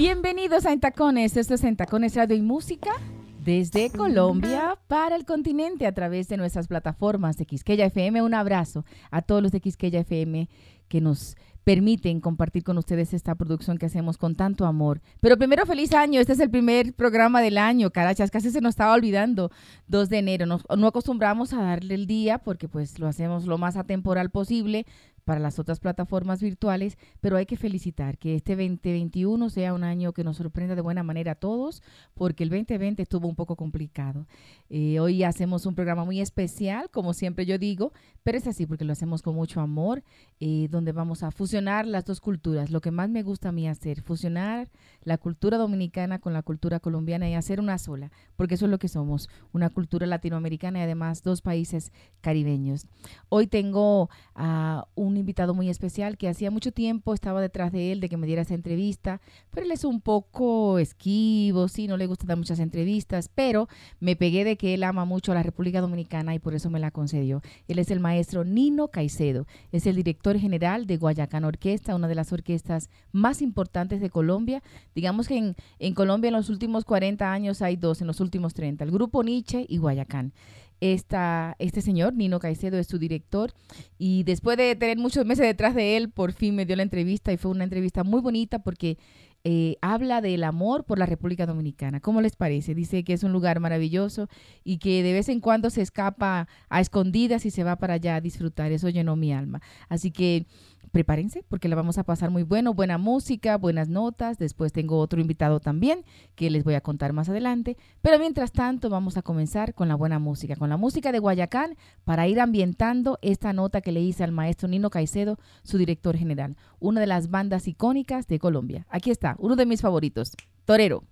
Bienvenidos a Entacones, esto es Entacones Radio y Música desde Colombia para el continente a través de nuestras plataformas de Quisqueya FM. Un abrazo a todos los de Quisqueya FM que nos permiten compartir con ustedes esta producción que hacemos con tanto amor. Pero primero, feliz año. Este es el primer programa del año, carachas. Casi se nos estaba olvidando 2 de enero. no acostumbramos a darle el día porque pues lo hacemos lo más atemporal posible, para las otras plataformas virtuales, pero hay que felicitar que este 2021 sea un año que nos sorprenda de buena manera a todos, porque el 2020 estuvo un poco complicado. Eh, hoy hacemos un programa muy especial, como siempre yo digo, pero es así porque lo hacemos con mucho amor, eh, donde vamos a fusionar las dos culturas. Lo que más me gusta a mí hacer, fusionar la cultura dominicana con la cultura colombiana y hacer una sola, porque eso es lo que somos, una cultura latinoamericana y además dos países caribeños. Hoy tengo a un un invitado muy especial que hacía mucho tiempo estaba detrás de él de que me diera esa entrevista, pero él es un poco esquivo, sí, no le gusta dar muchas entrevistas, pero me pegué de que él ama mucho a la República Dominicana y por eso me la concedió. Él es el maestro Nino Caicedo, es el director general de Guayacán Orquesta, una de las orquestas más importantes de Colombia. Digamos que en, en Colombia en los últimos 40 años hay dos, en los últimos 30, el grupo Nietzsche y Guayacán esta, este señor, Nino Caicedo, es su director. Y después de tener muchos meses detrás de él, por fin me dio la entrevista y fue una entrevista muy bonita porque eh, habla del amor por la República Dominicana. ¿Cómo les parece? Dice que es un lugar maravilloso y que de vez en cuando se escapa a escondidas y se va para allá a disfrutar. Eso llenó mi alma. Así que prepárense porque la vamos a pasar muy bueno, buena música, buenas notas. Después tengo otro invitado también que les voy a contar más adelante. Pero mientras tanto vamos a comenzar con la buena música, con la música de Guayacán para ir ambientando esta nota que le hice al maestro Nino Caicedo, su director general, una de las bandas icónicas de Colombia. Aquí está, uno de mis favoritos, Torero.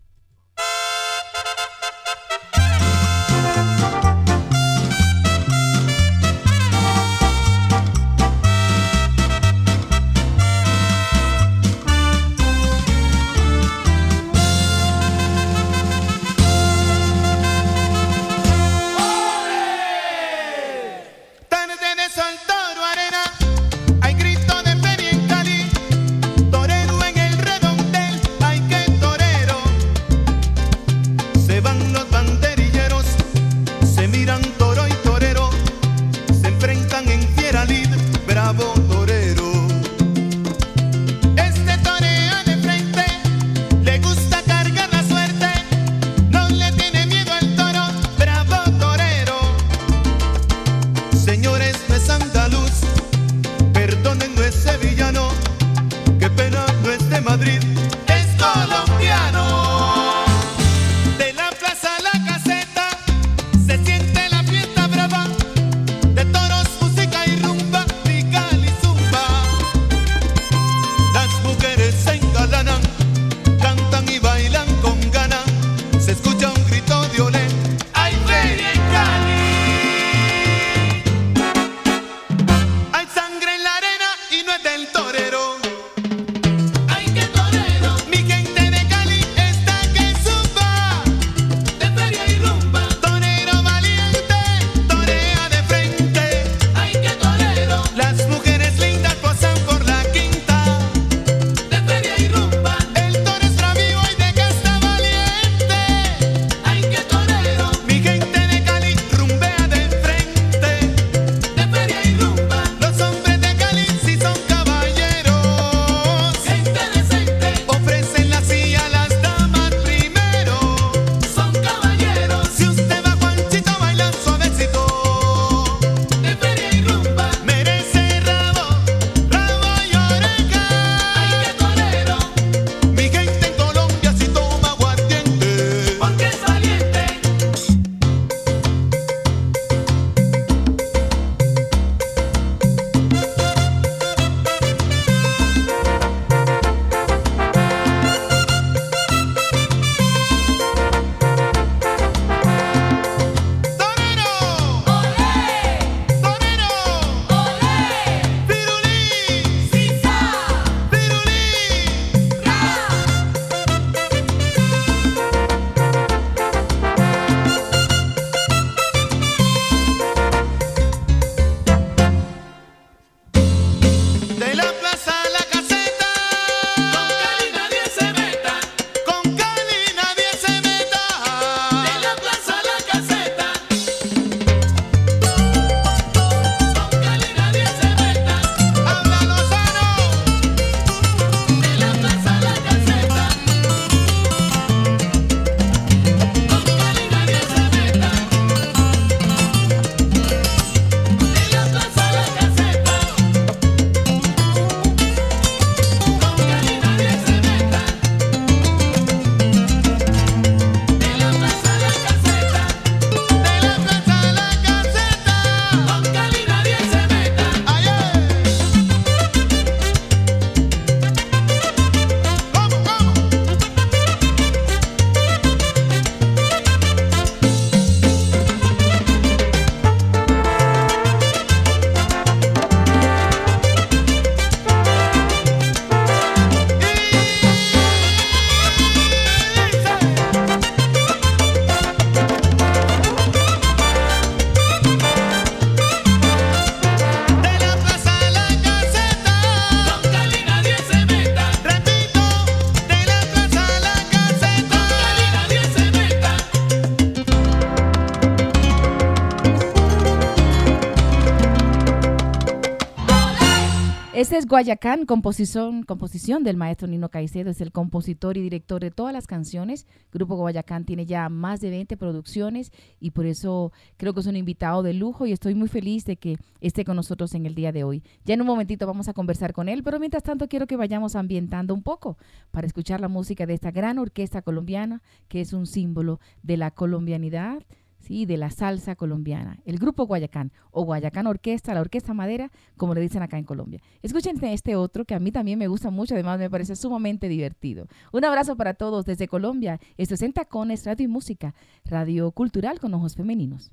Este es Guayacán, composición, composición del maestro Nino Caicedo, es el compositor y director de todas las canciones. Grupo Guayacán tiene ya más de 20 producciones y por eso creo que es un invitado de lujo y estoy muy feliz de que esté con nosotros en el día de hoy. Ya en un momentito vamos a conversar con él, pero mientras tanto quiero que vayamos ambientando un poco para escuchar la música de esta gran orquesta colombiana que es un símbolo de la colombianidad ¿sí? de la salsa colombiana, el grupo Guayacán o Guayacán Orquesta, la Orquesta Madera, como le dicen acá en Colombia. Escuchen este otro que a mí también me gusta mucho, además me parece sumamente divertido. Un abrazo para todos desde Colombia. Esto es en Tacones, Radio y Música, Radio Cultural con ojos femeninos.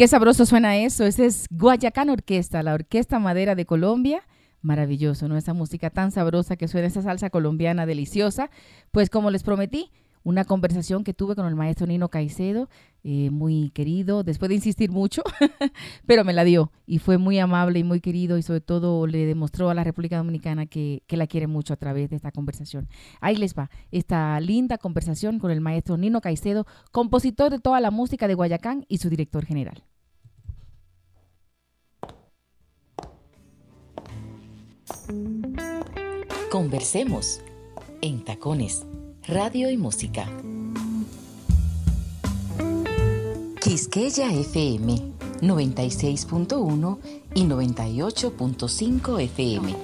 Qué sabroso suena eso. Ese es Guayacán Orquesta, la Orquesta Madera de Colombia. Maravilloso, ¿no? Esa música tan sabrosa que suena, esa salsa colombiana deliciosa. Pues como les prometí, una conversación que tuve con el maestro Nino Caicedo, eh, muy querido, después de insistir mucho, pero me la dio y fue muy amable y muy querido y sobre todo le demostró a la República Dominicana que, que la quiere mucho a través de esta conversación. Ahí les va, esta linda conversación con el maestro Nino Caicedo, compositor de toda la música de Guayacán y su director general. Conversemos en tacones radio y música. Quisqueya FM 96.1 y 98.5 FM.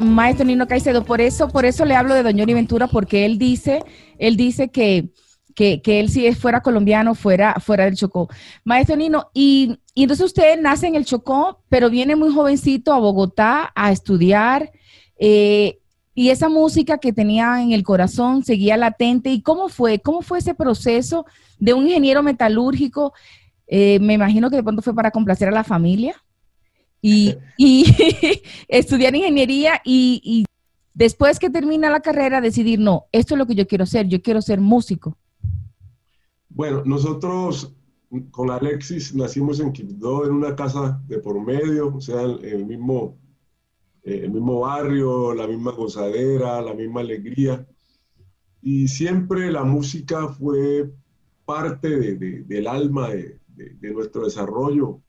maestro Nino Caicedo, por eso, por eso le hablo de Doña Ventura, porque él dice, él dice que, que, él si fuera colombiano, fuera, fuera del Chocó. Maestro Nino, y, y, entonces usted nace en el Chocó, pero viene muy jovencito a Bogotá a estudiar. Eh, y esa música que tenía en el corazón seguía latente. ¿Y cómo fue? ¿Cómo fue ese proceso de un ingeniero metalúrgico? Eh, me imagino que de pronto fue para complacer a la familia y, estudiar ingeniería y, después que termina la carrera decidir, no, esto es lo que yo quiero ser, yo quiero ser músico. Bueno, nosotros con Alexis nacimos en Quibdó, en una casa de por medio, o sea, en el mismo eh, el mismo barrio, la misma gozadera, la misma alegría. Y siempre la música fue parte del alma de, nuestro desarrollo.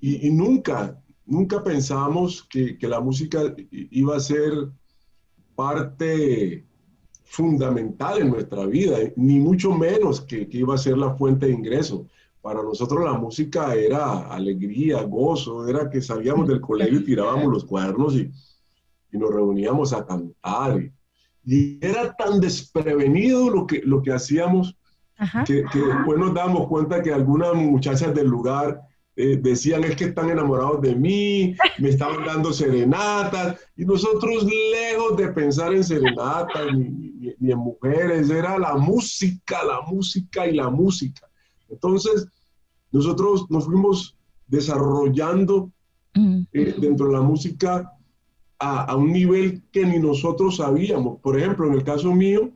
y, nunca, nunca pensamos que, la música iba a ser parte fundamental en nuestra vida, ni mucho menos que, que iba a ser la fuente de ingreso para nosotros la música era alegría, gozo, era que salíamos del colegio y tirábamos los cuadernos y, nos reuníamos a cantar. Y, era tan desprevenido lo que, lo que hacíamos que, después nos damos cuenta que algunas muchachas del lugar eh, decían es que están enamorados de mí, me estaban dando serenatas, y nosotros lejos de pensar en serenatas ni, ni en mujeres, era la música, la música y la música. Entonces, nosotros nos fuimos desarrollando eh, dentro de la música a, un nivel que ni nosotros sabíamos. Por ejemplo, en el caso mío,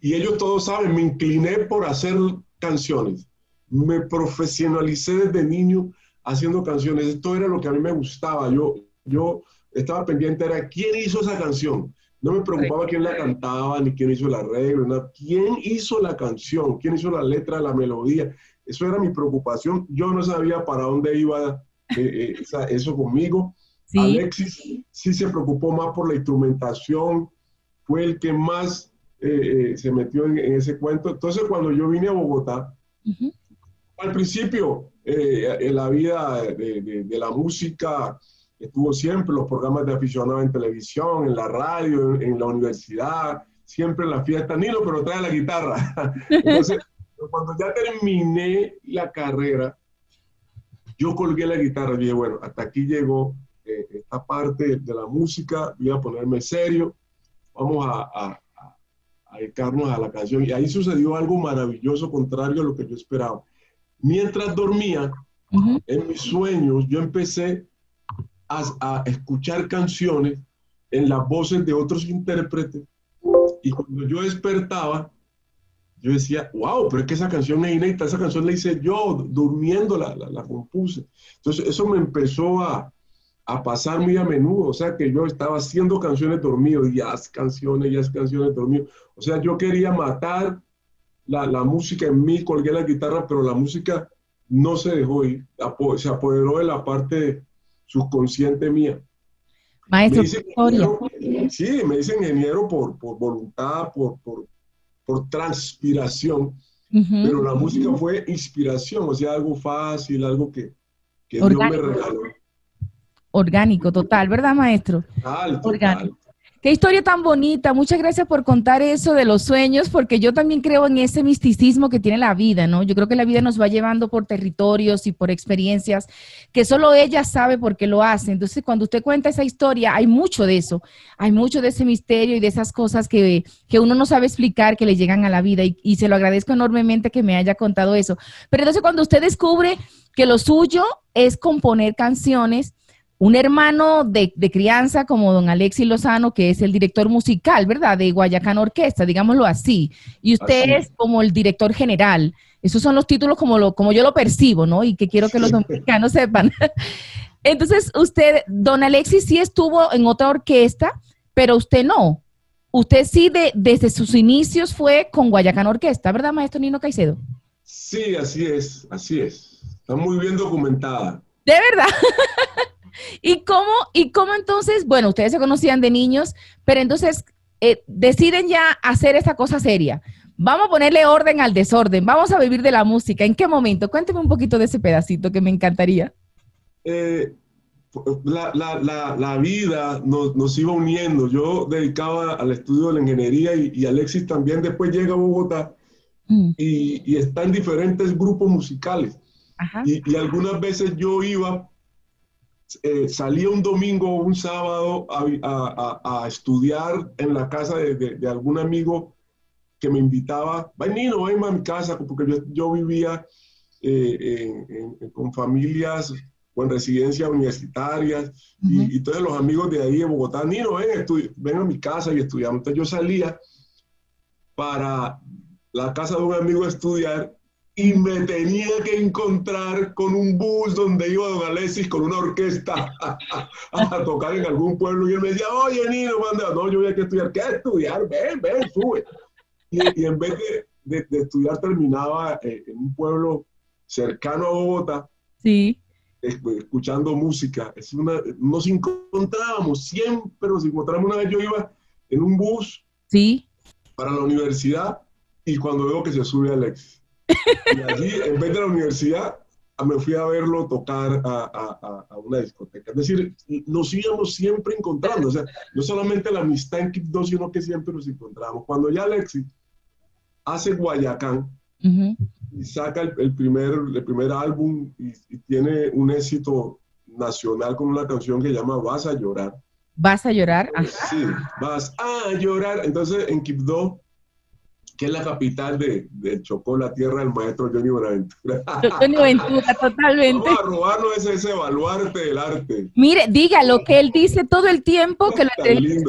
y ellos todos saben, me incliné por hacer canciones. Me profesionalicé desde niño haciendo canciones. Esto era lo que a mí me gustaba. Yo, yo estaba pendiente, era quién hizo esa canción. No me preocupaba quién la cantaba, ni quién hizo el arreglo, quién hizo la canción, quién hizo la letra, la melodía. Eso era mi preocupación. Yo no sabía para dónde iba eh, eh, eso conmigo. Alexis sí se preocupó más por la instrumentación, fue el que más eh, se metió en, ese cuento. Entonces, cuando yo vine a Bogotá, al principio, en la vida de, la música estuvo siempre los programas de aficionados en televisión, en la radio, en, en la universidad, siempre en la fiesta. Nilo, pero trae la guitarra. Entonces, cuando ya terminé la carrera, yo colgué la guitarra y dije, bueno, hasta aquí llegó eh, esta parte de la música, voy a ponerme serio, vamos a, a, a, dedicarnos a la canción. Y ahí sucedió algo maravilloso, contrario a lo que yo esperaba. Mientras dormía, en mis sueños, yo empecé a, a escuchar canciones en las voces de otros intérpretes y cuando yo despertaba, yo decía, wow, pero es que esa canción es inédita, esa canción la hice yo, durmiendo la, la, compuse. Entonces eso me empezó a, a, pasar muy a menudo, o sea que yo estaba haciendo canciones dormido, jazz canciones, jazz canciones dormido. O sea, yo quería matar la, la música en mí, colgué la guitarra, pero la música no se dejó ir, se apoderó de la parte subconsciente mía. Maestro, sí, me dice ingeniero por, por voluntad, por, por, por transpiración, pero la música fue inspiración, o sea, algo fácil, algo que, que Dios me regaló. Orgánico, total, ¿verdad, maestro? Total, total. Qué historia tan bonita. Muchas gracias por contar eso de los sueños, porque yo también creo en ese misticismo que tiene la vida, ¿no? Yo creo que la vida nos va llevando por territorios y por experiencias que solo ella sabe por qué lo hace. Entonces, cuando usted cuenta esa historia, hay mucho de eso. Hay mucho de ese misterio y de esas cosas que, que uno no sabe explicar que le llegan a la vida. Y, y se lo agradezco enormemente que me haya contado eso. Pero entonces, cuando usted descubre que lo suyo es componer canciones, un hermano de, crianza como don Alexis Lozano, que es el director musical, ¿verdad? De Guayacán Orquesta, digámoslo así. Y usted es como el director general. Esos son los títulos como, lo, como yo lo percibo, ¿no? Y que quiero que los dominicanos sepan. Entonces, usted, don Alexis sí estuvo en otra orquesta, pero usted no. Usted sí, de, desde sus inicios fue con Guayacán Orquesta, ¿verdad, maestro Nino Caicedo? Sí, así es, así es. Está muy bien documentada. De verdad. ¿Y cómo, ¿Y cómo entonces, bueno, ustedes se conocían de niños, pero entonces eh, deciden ya hacer esta cosa seria? Vamos a ponerle orden al desorden, vamos a vivir de la música. ¿En qué momento? Cuénteme un poquito de ese pedacito que me encantaría. Eh, la, vida nos, iba uniendo. Yo dedicaba al estudio de la ingeniería y, Alexis también después llega a Bogotá mm. y, está en diferentes grupos musicales. Y, y, algunas veces yo iba eh, salía un domingo o un sábado a, estudiar en la casa de, algún amigo que me invitaba, Nino, ven a mi casa, porque yo, vivía eh, con familias o en residencias universitarias, y, todos los amigos de ahí de Bogotá, Nino, ven, ven a mi casa y estudiamos. Entonces yo salía para la casa de un amigo a estudiar y me tenía que encontrar con un bus donde iba Don Alexis con una orquesta a, tocar en algún pueblo y él me decía, oye Nino, manda, no, yo voy a que estudiar, ¿qué estudiar? Ven, ven, sube. Y, en vez de, estudiar terminaba eh, en un pueblo cercano a Bogotá. Sí. Escuchando música. Es una, nos encontrábamos, siempre nos encontramos. Una vez yo iba en un bus sí. para la universidad y cuando veo que se sube Alexis y allí, en vez de la universidad, me fui a verlo tocar a, una discoteca. Es decir, nos íbamos siempre encontrando. O sea, no solamente la amistad en Kip 2, sino que siempre nos encontramos. Cuando ya Alexis hace Guayacán y saca el, primer, el primer álbum y, tiene un éxito nacional con una canción que llama Vas a llorar. ¿Vas a llorar? Sí, vas a llorar. Entonces, en Kip 2 que es la capital de, de, Chocó, la tierra del maestro Johnny Buenaventura. Johnny Buenaventura, totalmente. Vamos a robarnos ese, ese baluarte del arte. Mire, diga lo que él dice todo el tiempo, que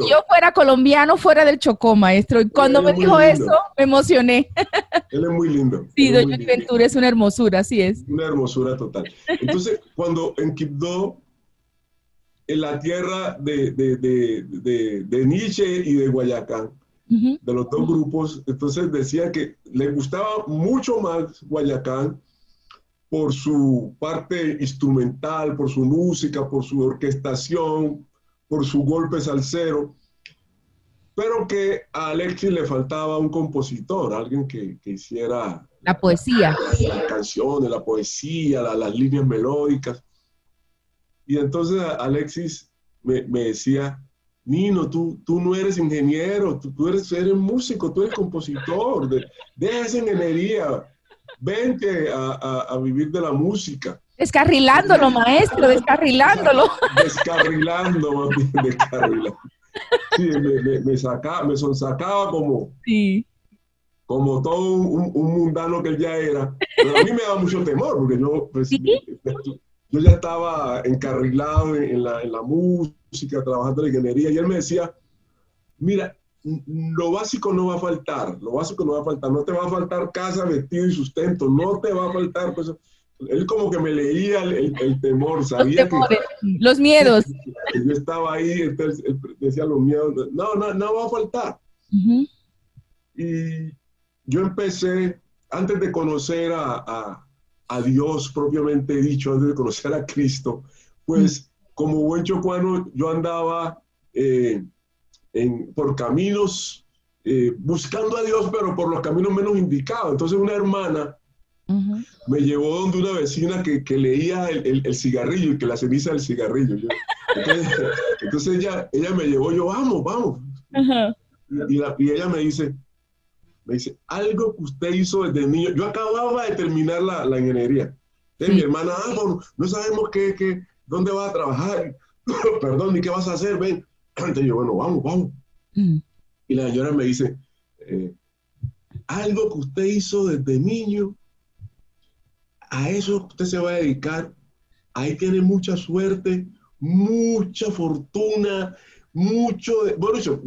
yo fuera colombiano, fuera del Chocó, maestro. Y cuando me dijo eso, me emocioné. Él es muy lindo. Sí, Don Johnny Ventura es una hermosura, así es. Una hermosura total. Entonces, cuando en Quibdó, en la tierra de, de, de, de Nietzsche y de Guayacán, de los dos grupos. Entonces decía que le gustaba mucho más Guayacán por su parte instrumental, por su música, por su orquestación, por su golpe salsero, pero que a Alexis le faltaba un compositor, alguien que, hiciera la poesía, las canciones, la poesía, las líneas melódicas. Y entonces Alexis me, me decía, Nino, tú, tú no eres ingeniero, tú, eres, eres músico, tú eres compositor, de, deja esa ingeniería, vente a, vivir de la música. Descarrilándolo, maestro, descarrilándolo. Descarrilando, mami, descarrilando. Sí, me, me, sacaba, me sonsacaba como, sí. como todo un, mundano que él ya era. Pero a mí me da mucho temor, porque yo, pues, yo ya estaba encarrilado en, la, en la música trabajando en la ingeniería, y él me decía, mira, lo básico no va a faltar, lo básico no va a faltar, no te va a faltar casa, vestido y sustento, no te va a faltar, pues él como que me leía el, temor, sabía los, que, los miedos. yo estaba ahí, entonces decía los miedos, no, no, no va a faltar. Y yo empecé, antes de conocer a, a, Dios propiamente dicho, antes de conocer a Cristo, pues como buen chocuano, yo andaba eh, por caminos eh, buscando a Dios, pero por los caminos menos indicados. Entonces una hermana me llevó donde una vecina que, que leía el, el, cigarrillo y que la ceniza del cigarrillo. entonces, ella, ella me llevó, yo, vamos, vamos. y, y, ella me dice, me dice, algo que usted hizo desde niño. Yo acababa de terminar la, la ingeniería. Mi hermana, ah, no sabemos qué, qué, dónde vas a trabajar. Perdón, ¿y qué vas a hacer? Ven. Entonces yo, bueno, vamos, vamos. Mm. Y la señora me dice, eh, algo que usted hizo desde niño, a eso usted se va a dedicar. Ahí tiene mucha suerte, mucha fortuna, mucho, bueno, yo,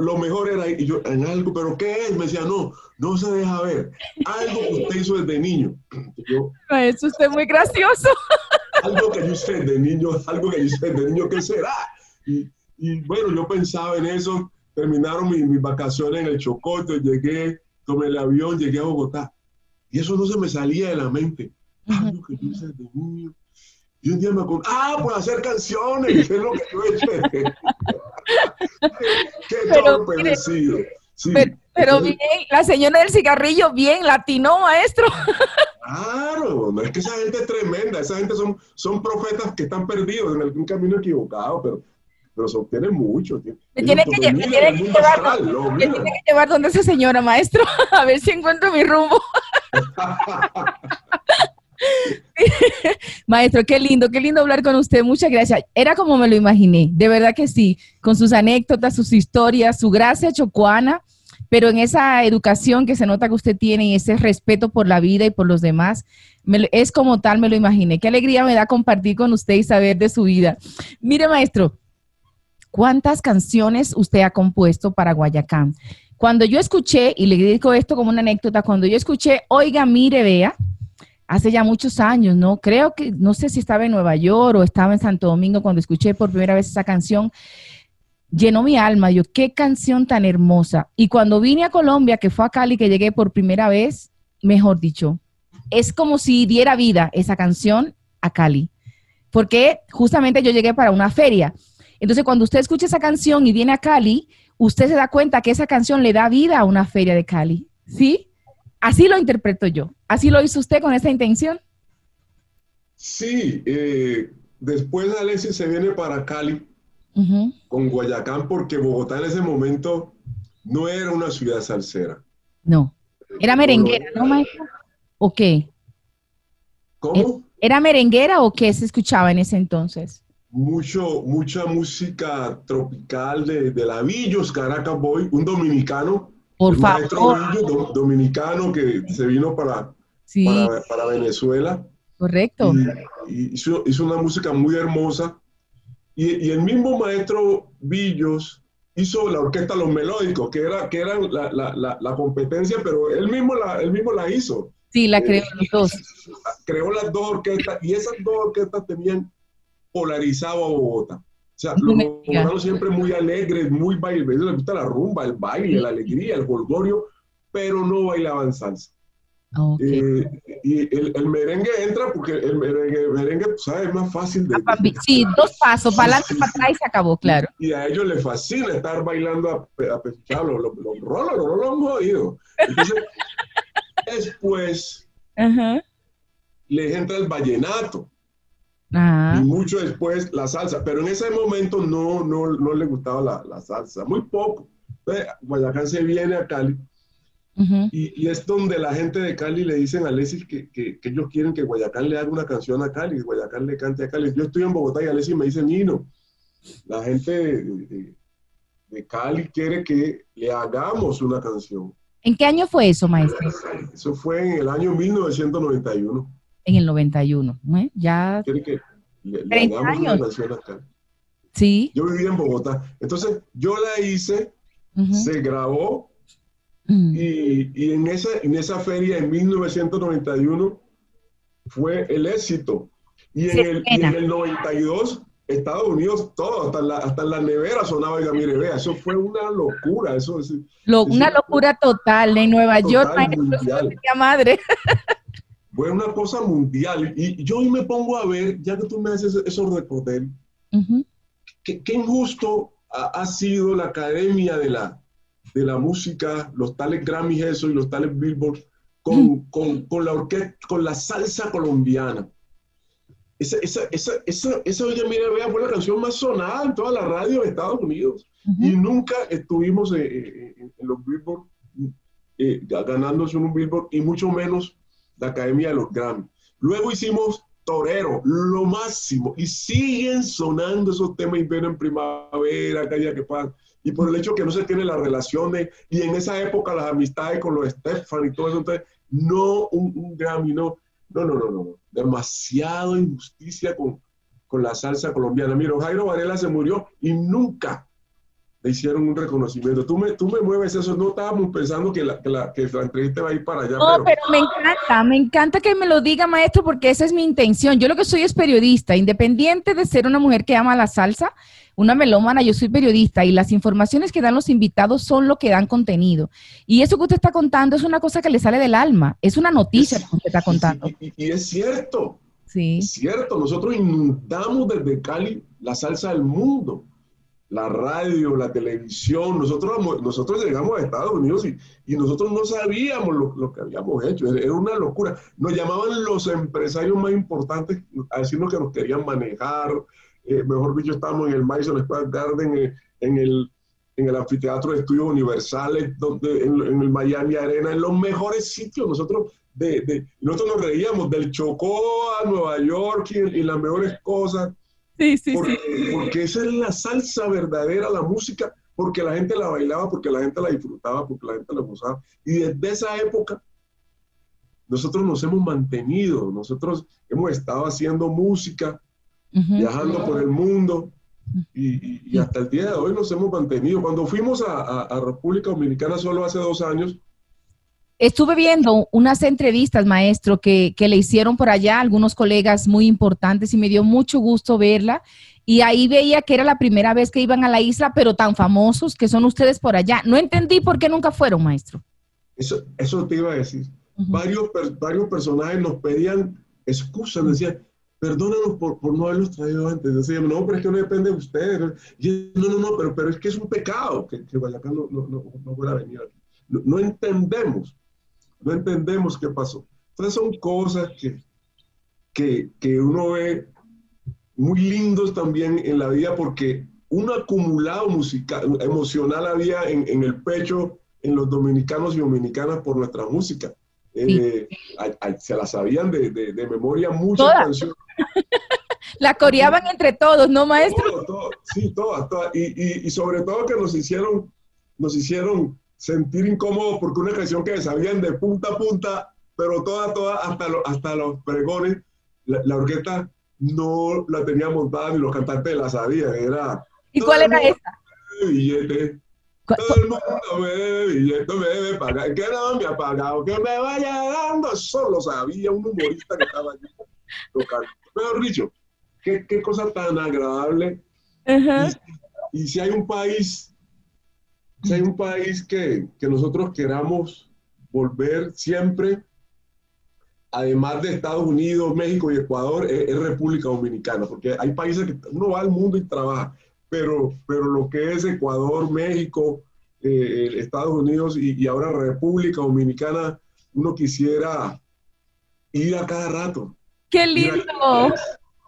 lo mejor era y yo, en algo, pero ¿qué es? Me decía, no, no se deja ver. Algo que usted hizo desde niño. Yo, es usted muy gracioso. Algo que yo hice desde niño, algo que yo hice desde niño, ¿qué será? Y, y bueno, yo pensaba en eso, terminaron mis, vacaciones en el Chocoto, llegué, tomé el avión, llegué a Bogotá. Y eso no se me salía de la mente. Algo que yo hice desde niño. Y un día me acordé, ah, pues hacer canciones, que es lo que yo he hecho. Qué pero, Sí. Pero, bien, la señora del cigarrillo, bien, latino, maestro. Claro, no es que esa gente es tremenda, esa gente son, son profetas que están perdidos en algún camino equivocado, pero pero se obtiene mucho. Me tiene, que, me tiene, que, llevar, me tiene que llevar donde esa señora, maestro, a ver si encuentro mi rumbo. Maestro, qué lindo, qué lindo hablar con usted. Muchas gracias. Era como me lo imaginé, de verdad que sí, con sus anécdotas, sus historias, su gracia chocuana, pero en esa educación que se nota que usted tiene y ese respeto por la vida y por los demás, es como tal, me lo imaginé. Qué alegría me da compartir con usted y saber de su vida. Mire, maestro, ¿cuántas canciones usted ha compuesto para Guayacán? Cuando yo escuché, y le dedico esto como una anécdota, cuando yo escuché, oiga, mire, vea, hace ya muchos años, ¿no? Creo que, no sé si estaba en Nueva York o estaba en Santo Domingo cuando escuché por primera vez esa canción, llenó mi alma. Yo, qué canción tan hermosa. Y cuando vine a Colombia, que fue a Cali, que llegué por primera vez, mejor dicho, es como si diera vida esa canción a Cali. Porque justamente yo llegué para una feria. Entonces, cuando usted escucha esa canción y viene a Cali, usted se da cuenta que esa canción le da vida a una feria de Cali. ¿Sí? Así lo interpreto yo. ¿Así lo hizo usted con esa intención? Sí, eh, después Alexis se viene para Cali con Guayacán porque Bogotá en ese momento no era una ciudad salsera. No, era merenguera, ¿no, maestro? ¿O qué? ¿Cómo? ¿Era merenguera o qué se escuchaba en ese entonces? Mucho, mucha música tropical de, de la Villos Caracas Boy, un dominicano por favor. Maestro dominicano que se vino para, para, Venezuela. Correcto. Y, hizo, una música muy hermosa. Y, el mismo maestro Villos hizo la orquesta Los Melódicos, que era, que era la, competencia, pero él mismo la, él mismo la hizo. Sí, la creó los dos. Creó las dos orquestas y esas dos orquestas tenían polarizado a Bogotá. O sea, los bogotanos siempre muy alegres, muy bailes, les gusta la rumba, el baile, la alegría, el golgorio, pero no bailaban salsa. Eh, y el, merengue entra porque el merengue, merengue ¿sabes? Es más fácil de... Sí, dos pasos, para adelante, para atrás y se acabó, claro. Y a ellos les fascina estar bailando a, a los, los, los rolos, los rolos han jodido. Entonces, después les entra el vallenato. Y mucho después la salsa, pero en ese momento no, no, no le gustaba la, la salsa, muy poco. Entonces, Guayacán se viene a Cali y, y, es donde la gente de Cali le dicen a Alexis que, que, que, ellos quieren que Guayacán le haga una canción a Cali, Guayacán le cante a Cali. Yo estoy en Bogotá y Alexis me dice, Nino, la gente de, de Cali quiere que le hagamos una canción. ¿En qué año fue eso, maestro? Eso fue en el año 1991 en el 91. ¿eh? Ya. ¿Quiere que le, 30 años. acá? Sí. Yo vivía en Bogotá. Entonces, yo la hice, se grabó, y, y, en, esa, en esa feria en 1991 fue el éxito. Y en, el, y en el 92 Estados Unidos, todo, hasta la, hasta la nevera sonaba, oiga, mire, vea, eso fue una locura, eso, es una locura total en Nueva York, madre. fue una cosa mundial. Y yo hoy me pongo a ver, ya que tú me haces esos recortes, qué, injusto ha, sido la academia de la, de la música, los tales Grammys eso y los tales Billboard, con, con, con la orquesta, con la salsa colombiana. Esa, esa, esa, esa, esa oye, mira, vea, fue la canción más sonada en toda la radio de Estados Unidos. Y nunca estuvimos en, en- en los Billboard eh, ganándose un Billboard y mucho menos la Academia de los Grammy. Luego hicimos Torero, lo máximo, y siguen sonando esos temas invierno en primavera, cada día que pasa. Y por el hecho que no se tiene las relaciones, y en esa época las amistades con los Stefan y todo eso, entonces, no un, un Grammy, no, no, no, no, no, no. demasiado injusticia con, con la salsa colombiana. Mira, Jairo Varela se murió y nunca le hicieron un reconocimiento. Tú me, tú me mueves eso, no estábamos pensando que la, que la, que la entrevista va a ir para allá. No, pero me encanta, me encanta que me lo diga, maestro, porque esa es mi intención. Yo lo que soy es periodista, independiente de ser una mujer que ama la salsa, una melómana, yo soy periodista y las informaciones que dan los invitados son lo que dan contenido. Y eso que usted está contando es una cosa que le sale del alma, es una noticia que usted está contando. Y, y- y es cierto, Sí. es cierto, nosotros inundamos desde Cali la salsa del mundo. La radio, la televisión, nosotros, nosotros llegamos a Estados Unidos y, y nosotros no sabíamos lo, lo que habíamos hecho, era una locura. Nos llamaban los empresarios más importantes a decirnos que nos querían manejar, eh, mejor dicho, estábamos en el Madison Square Garden, eh, en el, en el anfiteatro de estudios universales, donde, en, en el Miami Arena, en los mejores sitios. Nosotros, de, nosotros nos reíamos del Chocó a Nueva York y las mejores cosas, Sí, sí, porque, porque esa es la salsa verdadera, la música, porque la gente la bailaba, porque la gente la disfrutaba, porque la gente la gozaba. Y desde esa época, nosotros nos hemos mantenido, nosotros hemos estado haciendo música, Ujú. viajando por el mundo y, y- y hasta el día de hoy nos hemos mantenido. Cuando fuimos a, a- a República Dominicana solo hace dos años, Estuve viendo unas entrevistas, maestro, que, que le hicieron por allá algunos colegas muy importantes y me dio mucho gusto verla. Y ahí veía que era la primera vez que iban a la isla, pero tan famosos que son ustedes por allá. No entendí por qué nunca fueron, maestro. eso, eso te iba a decir. Ujú. Varios, varios personajes nos pedían excusas, decían, perdónanos por, por no haberlos traído antes. Decían, no, pero es que no depende de ustedes. Y, no, no, no, pero, pero es que es un pecado que, que Guayacán no, no, no, no fuera a venir aquí. No, no entendemos, no entendemos qué pasó. Entonces son cosas que, que, que uno ve muy lindos también en la vida porque un acumulado musical, emocional había en, en el pecho en los dominicanos y dominicanas por nuestra música. Eh, a- a- se la sabían de, de- de memoria muchas Todas. canciones. La coreaban entre todos, ¿no, maestro? Sí, todas, todas. Y, y- y sobre todo que nos hicieron, nos hicieron sentir incómodos porque una canción que sabían de punta a punta, pero toda, toda, hasta, lo- hasta los pregones, la, la orquesta no la tenía montada ni los cantantes la sabían. Era ¿Y cuál era esa? billete. ¿Cu- Todo el mundo me debe billete, me debe pagar. Que no me ha pagado, que me vaya dando. Eso lo sabía un humorista que estaba allí tocando. Pero, Richo, qué, qué cosa tan agradable. Ajá. Y, y si hay un país, si hay un país que, que nosotros queramos volver siempre, además de Estados Unidos, México y Ecuador, es, es República Dominicana, porque hay países que uno va al mundo y trabaja, pero, pero lo que es Ecuador, México, eh, Estados Unidos y, y ahora República Dominicana, uno quisiera ir a cada rato. ¡Qué lindo!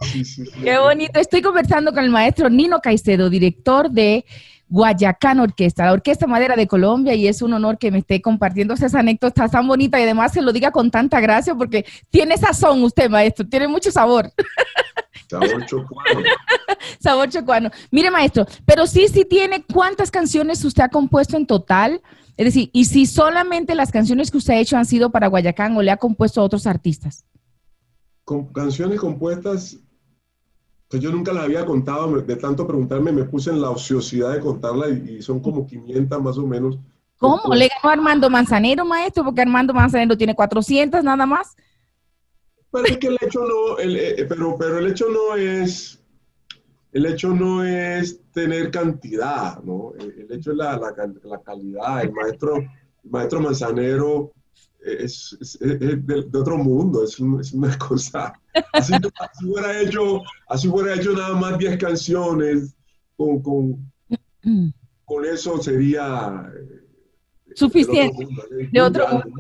Sí, sí, sí. Qué bonito. Estoy conversando con el maestro Nino Caicedo, director de Guayacán Orquesta, la Orquesta Madera de Colombia, y es un honor que me esté compartiendo esas anécdotas tan bonitas y además se lo diga con tanta gracia porque tiene sazón usted, maestro, tiene mucho sabor, Sabor chocuano. sabor chocuano. Mire, maestro, pero sí, sí tiene cuántas canciones usted ha compuesto en total. Es decir, y si solamente las canciones que usted ha hecho han sido para Guayacán o le ha compuesto a otros artistas. Con canciones compuestas, pues yo nunca las había contado, de tanto preguntarme, me puse en la ociosidad de contarlas y, y son como 500 más o menos. ¿Cómo? ¿Le ganó a Armando Manzanero, maestro? Porque Armando Manzanero tiene 400 nada más. Pero es que el hecho no, el, eh, pero, pero el hecho no es, el hecho no es tener cantidad, ¿no? El, el hecho es la, la calidad. El maestro, el maestro Manzanero es, es- es de, de otro mundo, es, un- es una cosa. Así, así hubiera hecho, así hubiera hecho nada más 10 canciones con, con, con eso sería eh, Suficiente. otro mundo, ¿sí? De otro grande.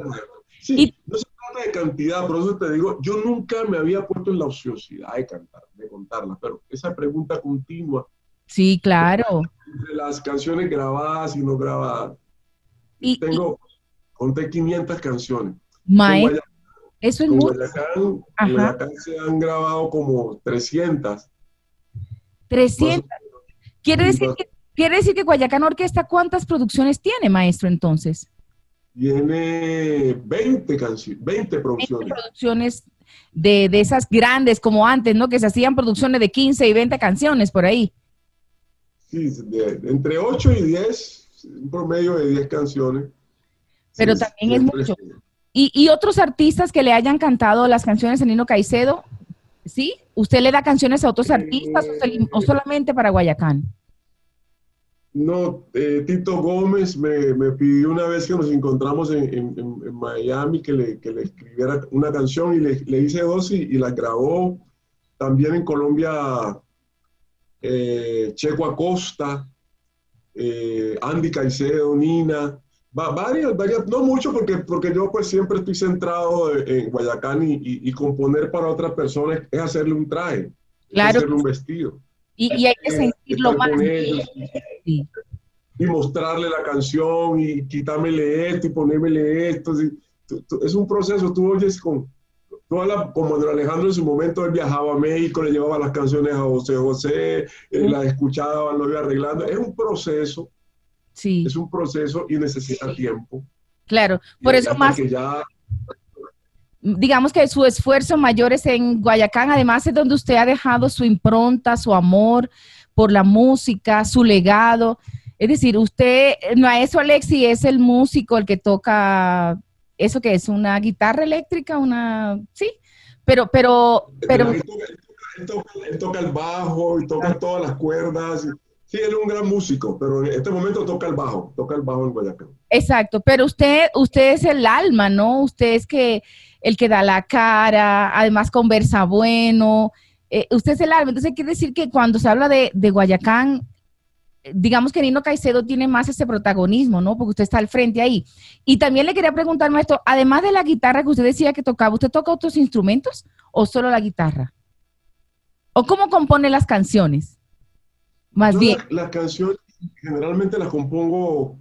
Sí, Y- no, de cantidad, por eso te digo, yo nunca me había puesto en la ociosidad de cantar, de contarla, pero esa pregunta continua. Sí, claro. De las canciones grabadas y no grabadas. Y, tengo, conté 500 canciones. Maestro, eso es muy... Guayacán, se han grabado como 300. 300. Quiere decir que Quiere decir que Guayacán Orquesta, ¿cuántas producciones tiene, maestro, entonces? Tiene 20 canciones, 20 producciones. 20 producciones de, de, esas grandes como antes, ¿no? Que se hacían producciones de 15 y 20 canciones por ahí. Sí, entre 8 y 10, un promedio de 10 canciones. Pero también es mucho. ¿Y, ¿Y, otros artistas que le hayan cantado las canciones de Nino Caicedo? ¿Sí? ¿Usted le da canciones a otros artistas o, solamente para Guayacán? No, eh, Tito Gómez me, me, pidió una vez que nos encontramos en, en, Miami que le, que le, escribiera una canción y le, le hice dos y, y, la grabó. También en Colombia, eh, Checo Acosta, eh, Andy Caicedo, Nina, varias, varias, no mucho porque, porque yo pues siempre estoy centrado en Guayacán y, y, componer para otras personas es hacerle un traje, hacerle un vestido. Y, hay que eh, sentirlo más. Y mostrarle la canción y quitármele esto y ponérmele esto. Es un proceso, tú oyes con, toda la, como Alejandro en su momento, él viajaba a México, le llevaba las canciones a José José, él las escuchaba, lo iba arreglando. Es un proceso. Sí. Es un proceso y necesita tiempo. Claro, por eso más. Ya, digamos que su esfuerzo mayor es en Guayacán, además es donde usted ha dejado su impronta, su amor por la música, su legado. Es decir, usted, maestro Alexi, es el músico, el que toca, ¿eso que es? ¿Una guitarra eléctrica? Una, sí, pero, pero, pero... Él toca, el bajo y toca todas las cuerdas. Sí, es un gran músico, pero en este momento toca el bajo, toca el bajo en Guayacán. Exacto, pero usted, usted es el alma, ¿no? Usted es que el que da la cara, además conversa bueno. Eh, usted es el alma. Entonces quiere decir que cuando se habla de, Guayacán, eh, digamos que Nino Caicedo tiene más ese protagonismo, ¿no? Porque usted está al frente ahí. Y también le quería preguntar, maestro, además de la guitarra que usted decía que tocaba, ¿usted toca otros instrumentos o solo la guitarra? ¿O cómo compone las canciones? Más bien. Las canciones generalmente las compongo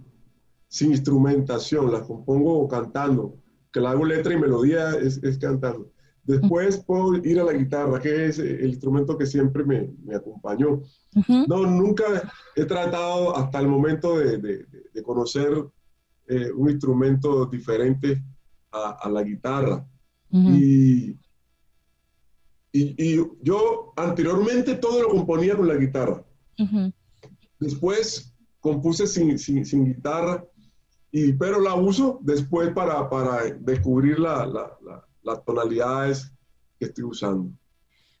sin instrumentación, las compongo cantando que la hago letra y melodía es, es cantando. Después puedo ir a la guitarra, que es el instrumento que siempre me, me acompañó. No, nunca he tratado hasta el momento de, de, conocer eh, un instrumento diferente a, a la guitarra. y, y, y, yo anteriormente todo lo componía con la guitarra. Después compuse sin, sin, sin guitarra pero la uso después para, para descubrir la, las tonalidades que estoy usando.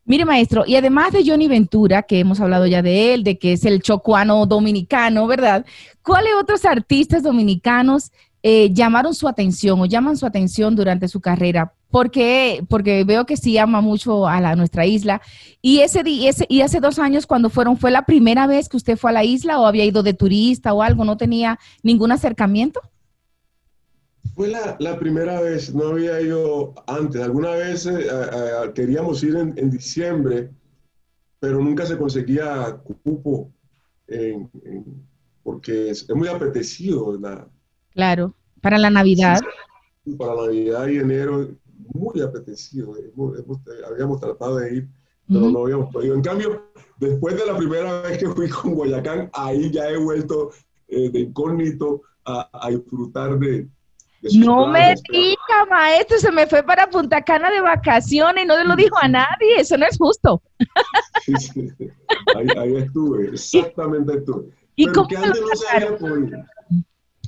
Mire, maestro, y además de Johnny Ventura, que hemos hablado ya de él, de que es el chocuano dominicano, ¿verdad? ¿Cuáles otros artistas dominicanos eh, llamaron su atención o llaman su atención durante su carrera? Porque, porque veo que sí ama mucho a la, nuestra isla. Y ese, ese, y hace dos años cuando fueron, ¿fue la primera vez que usted fue a la isla o había ido de turista o algo? ¿No tenía ningún acercamiento? Fue la, la primera vez, no había ido antes. Alguna vez eh, queríamos ir en, en, diciembre, pero nunca se conseguía cupo porque es, muy apetecido. ¿verdad? Claro, para la Navidad. para Navidad y enero, muy apetecido. habíamos tratado de ir, pero no habíamos podido. En cambio, después de la primera vez que fui con Guayacán, ahí ya he vuelto eh, de incógnito a, disfrutar de, no me diga, maestro, se me fue para Punta Cana de vacaciones y no le lo dijo a nadie, eso no es justo. Sí, sí. Ahí, estuve, exactamente estuve. ¿Y cómo lo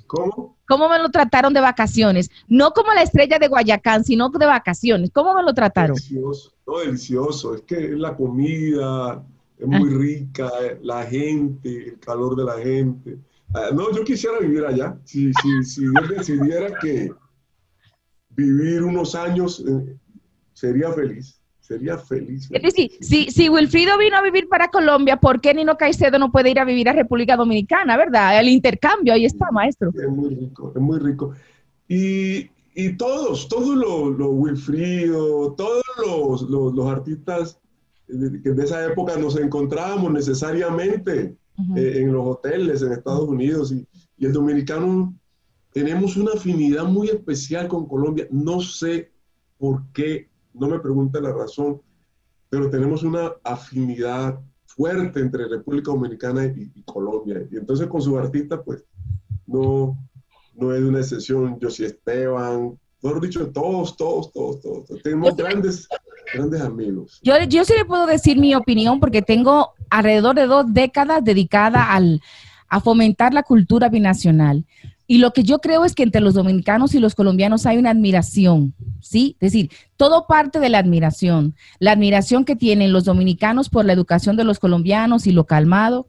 ¿Cómo? ¿Cómo me lo trataron de vacaciones? No como la estrella de Guayacán, sino de vacaciones. ¿Cómo me lo trataron? Delicioso, no, delicioso. Es que la comida es muy ah. rica, la gente, el calor de la gente. Ah, no, yo quisiera vivir allá. Si, si, si Dios decidiera que vivir unos años, eh, sería feliz. Sería feliz. Es decir, si, si Wilfrido vino a vivir para Colombia, ¿por qué Nino Caicedo no puede ir a vivir a República Dominicana, verdad? El intercambio, ahí está, maestro. Es muy rico, es muy rico. Y, y todos, todos los, los Wilfrido, todos los, los, los artistas que de esa época nos encontrábamos necesariamente eh, en los hoteles en Estados Unidos y, y, el dominicano tenemos una afinidad muy especial con Colombia. No sé por qué, no me pregunte la razón, pero tenemos una afinidad fuerte entre República Dominicana y, y Colombia. Y entonces con sus artistas, pues, no, no es una excepción. Yo sí Esteban, mejor dicho, todos, todos, todos, todos. Tenemos grandes grandes amigos. Yo, yo sí le puedo decir mi opinión porque tengo alrededor de dos décadas dedicada al, a fomentar la cultura binacional. Y lo que yo creo es que entre los dominicanos y los colombianos hay una admiración, ¿sí? Es decir, todo parte de la admiración. La admiración que tienen los dominicanos por la educación de los colombianos y lo calmado,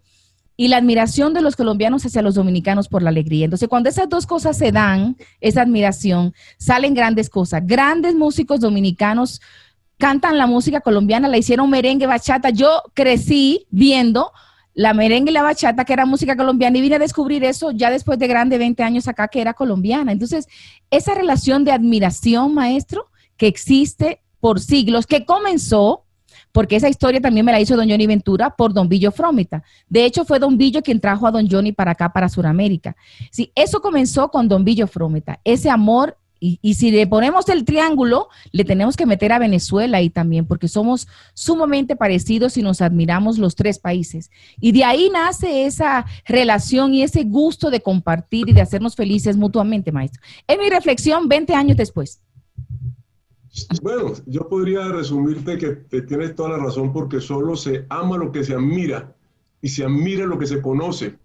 y la admiración de los colombianos hacia los dominicanos por la alegría. Entonces, cuando esas dos cosas se dan, esa admiración, salen grandes cosas. Grandes músicos dominicanos cantan la música colombiana, la hicieron merengue, bachata. Yo crecí viendo la merengue y la bachata, que era música colombiana, y vine a descubrir eso ya después de grande 20 años acá, que era colombiana. Entonces, esa relación de admiración, maestro, que existe por siglos, que comenzó, porque esa historia también me la hizo don Johnny Ventura por don Billo Fromita. De hecho, fue don Billo quien trajo a don Johnny para acá, para Sudamérica. Sí, eso comenzó con don Billo Fromita, ese amor y, si le ponemos el triángulo, le tenemos que meter a Venezuela ahí también, porque somos sumamente parecidos y nos admiramos los tres países. Y de ahí nace esa relación y ese gusto de compartir y de hacernos felices mutuamente, maestro. Es mi reflexión 20 años después. Bueno, yo podría resumirte que te tienes toda la razón porque solo se ama lo que se admira y se admira lo que se conoce.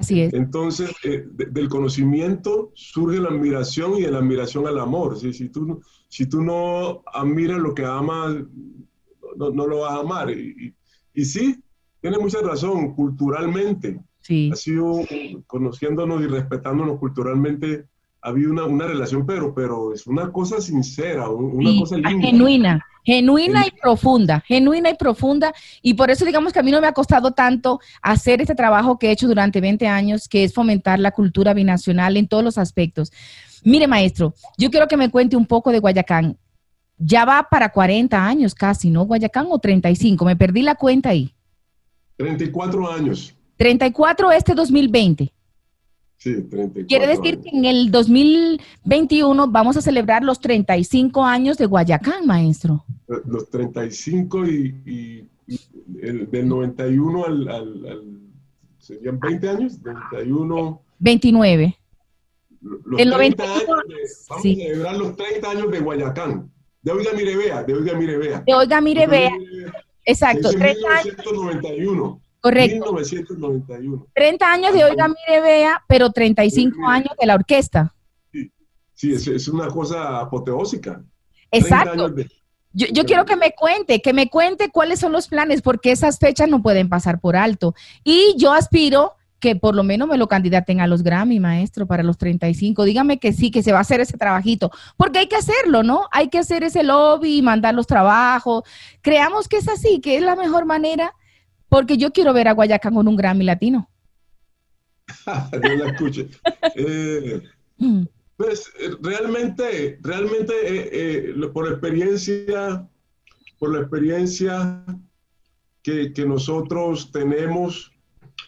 Así es. Entonces, eh, del conocimiento surge la admiración y de la admiración al amor. Si, tú, si tú no admiras lo que amas, no, lo vas a amar. Y, y, sí, tiene mucha razón, culturalmente. Sí. Ha sido, conociéndonos y respetándonos culturalmente, había una, una relación, pero, pero es una cosa sincera, una cosa linda. Genuina. Genuina y profunda, genuina y profunda. Y por eso digamos que a mí no me ha costado tanto hacer este trabajo que he hecho durante 20 años, que es fomentar la cultura binacional en todos los aspectos. Mire, maestro, yo quiero que me cuente un poco de Guayacán. Ya va para 40 años casi, ¿no? Guayacán o 35, me perdí la cuenta ahí. 34 años. 34 este 2020. Sí, 34 Quiere decir que en el 2021 vamos a celebrar los 35 años de Guayacán, maestro. Los 35 y, el, del 91 al, al, ¿Serían 20 años? 21. 29. Los el 30 años vamos a celebrar los 30 años de Guayacán. De Oiga Mirebea, de Oiga Mirebea. De Oiga Mirebea. Exacto, 30 años. 1991. Correcto. 1991. 30 años de Oiga Mire Vea, pero 35 años de la orquesta. Sí, es, una cosa apoteósica. Exacto. Yo, yo quiero que me cuente, que me cuente cuáles son los planes, porque esas fechas no pueden pasar por alto. Y yo aspiro que por lo menos me lo candidaten a los Grammy, maestro, para los 35. Dígame que sí, que se va a hacer ese trabajito, porque hay que hacerlo, ¿no? Hay que hacer ese lobby, mandar los trabajos. Creamos que es así, que es la mejor manera porque yo quiero ver a Guayacán con un Grammy latino. Yo la. Eh. Pues eh, realmente, realmente eh, por experiencia, por la experiencia que, nosotros tenemos,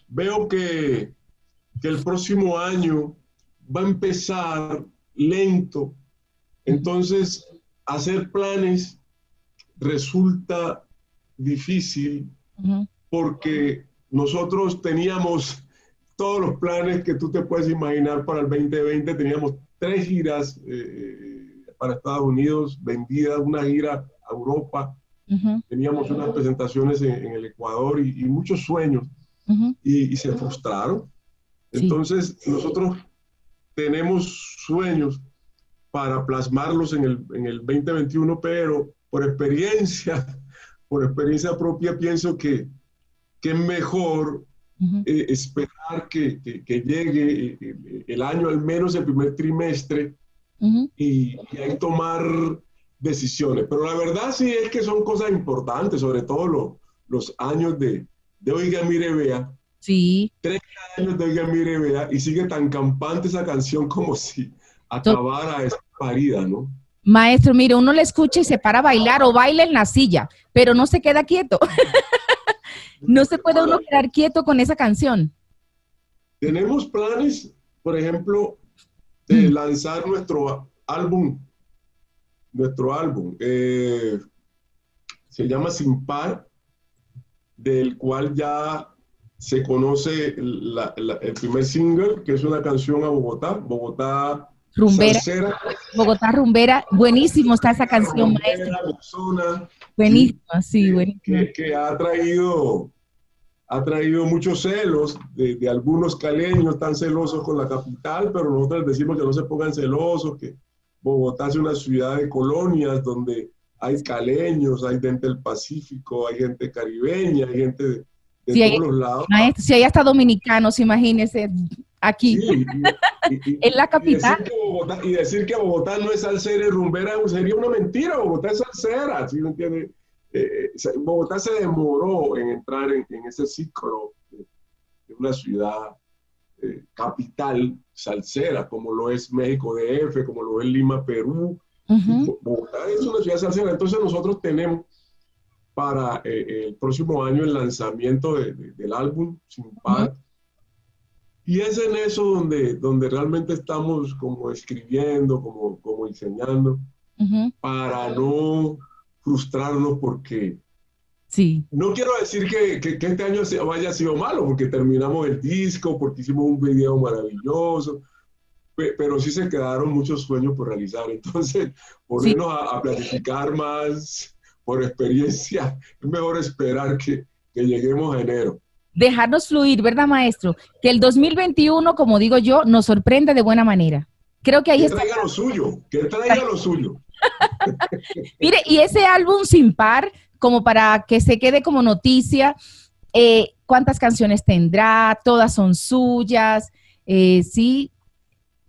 veo que, que el próximo año va a empezar lento. Entonces, hacer planes resulta difícil porque nosotros teníamos todos los planes que tú te puedes imaginar para el 2020. Teníamos tres giras eh, para Estados Unidos vendidas, una gira a Europa. Teníamos unas presentaciones en, el Ecuador y, muchos sueños y, se frustraron. Entonces, nosotros tenemos sueños para plasmarlos en el, en el 2021, pero por experiencia, por experiencia propia, pienso que que mejor eh, esperar que, llegue eh, el año, al menos el primer trimestre, y, ahí tomar decisiones. Pero la verdad sí es que son cosas importantes, sobre todo los años de, de Oiga, mire, vea. Sí. 30 años de Oiga, mire, vea, y sigue tan campante esa canción como si acabara esa parida, ¿no? Maestro, mire, uno le escucha y se para a bailar o baila en la silla, pero no se queda quieto. no se puede uno quedar quieto con esa canción. Tenemos planes, por ejemplo, de Mm. lanzar nuestro álbum, nuestro álbum, eh, se llama Sin Par, del cual ya se conoce la- la- el primer single, que es una canción a Bogotá, Bogotá Rumbera, salsera, Bogotá Rumbera, buenísimo está esa canción, Rumbera, maestro. Buenísima, sí, buenísima. que, que ha traído ha traído muchos celos de, de algunos caleños tan celosos con la capital, pero nosotros les decimos que no se pongan celosos, que Bogotá es una ciudad de colonias donde hay caleños, hay gente del Pacífico, hay gente caribeña, hay gente de, de Sí, hay- todos los lados. Si hay hasta dominicanos, imagínese, aquí. Sí, y- y- y- En la y capital. decir que Bogotá- y decir que Bogotá no es salsera y rumbera sería una mentira. Bogotá es salsera, ¿sí me entiende? Eh, se- Bogotá se demoró en entrar en, en ese ciclo de, de una ciudad eh, capital salsera, como lo es México DF, como lo es Lima, Perú. Bogotá es una ciudad salsera. Entonces nosotros tenemos para eh, el próximo año el lanzamiento de- de- del álbum Sin Par. Y es en eso donde, donde realmente estamos como escribiendo, como, como diseñando, Ujú. para no frustrarnos porque Sí, no quiero decir que, que- que este año se- haya sido malo, porque terminamos el disco, porque hicimos un video maravilloso, pe- pero sí se quedaron muchos sueños por realizar. Entonces, ponernos a, a planificar más por experiencia, es mejor esperar que, que lleguemos a enero. Dejarnos fluir, ¿verdad, maestro? Que el 2021, como digo yo, nos sorprenda de buena manera. Creo que ahí Que está. traiga lo suyo, que traiga lo suyo. Mire, y ese álbum sin par, como para que se quede como noticia, eh, ¿cuántas canciones tendrá? ¿Todas son suyas? Eh, sí.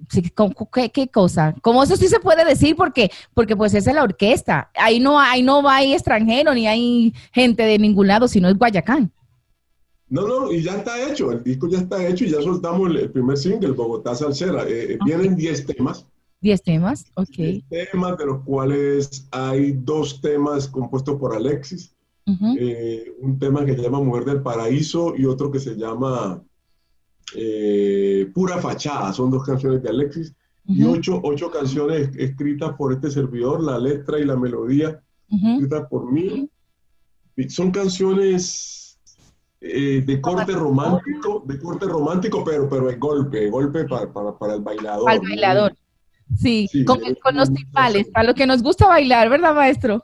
Sí, ¿con- con ¿Qué, qué cosa? Como eso sí se puede decir porque, porque pues esa es la orquesta. Ahí no, ahí no hay extranjero ni hay gente de ningún lado, sino es Guayacán. No, no, y ya está hecho, el disco ya está hecho y ya soltamos el, el primer single, Bogotá Salsera. Eh, eh, Vienen 10 temas, Diez temas, ok. 10 temas, de los cuales hay dos temas compuestos por Alexis, eh, un tema que se llama Mujer del Paraíso y otro que se llama eh, Pura Fachada, son dos canciones de Alexis y ocho, ocho canciones escritas por este servidor, la letra y la melodía ujú. escritas por mí. Son canciones eh, de corte romántico, de corte romántico, pero, pero es golpe, golpe para, para, para el bailador. Al ¿no? bailador. Sí, Sí, con, es con los timbales, para lo que nos gusta bailar, ¿verdad, maestro?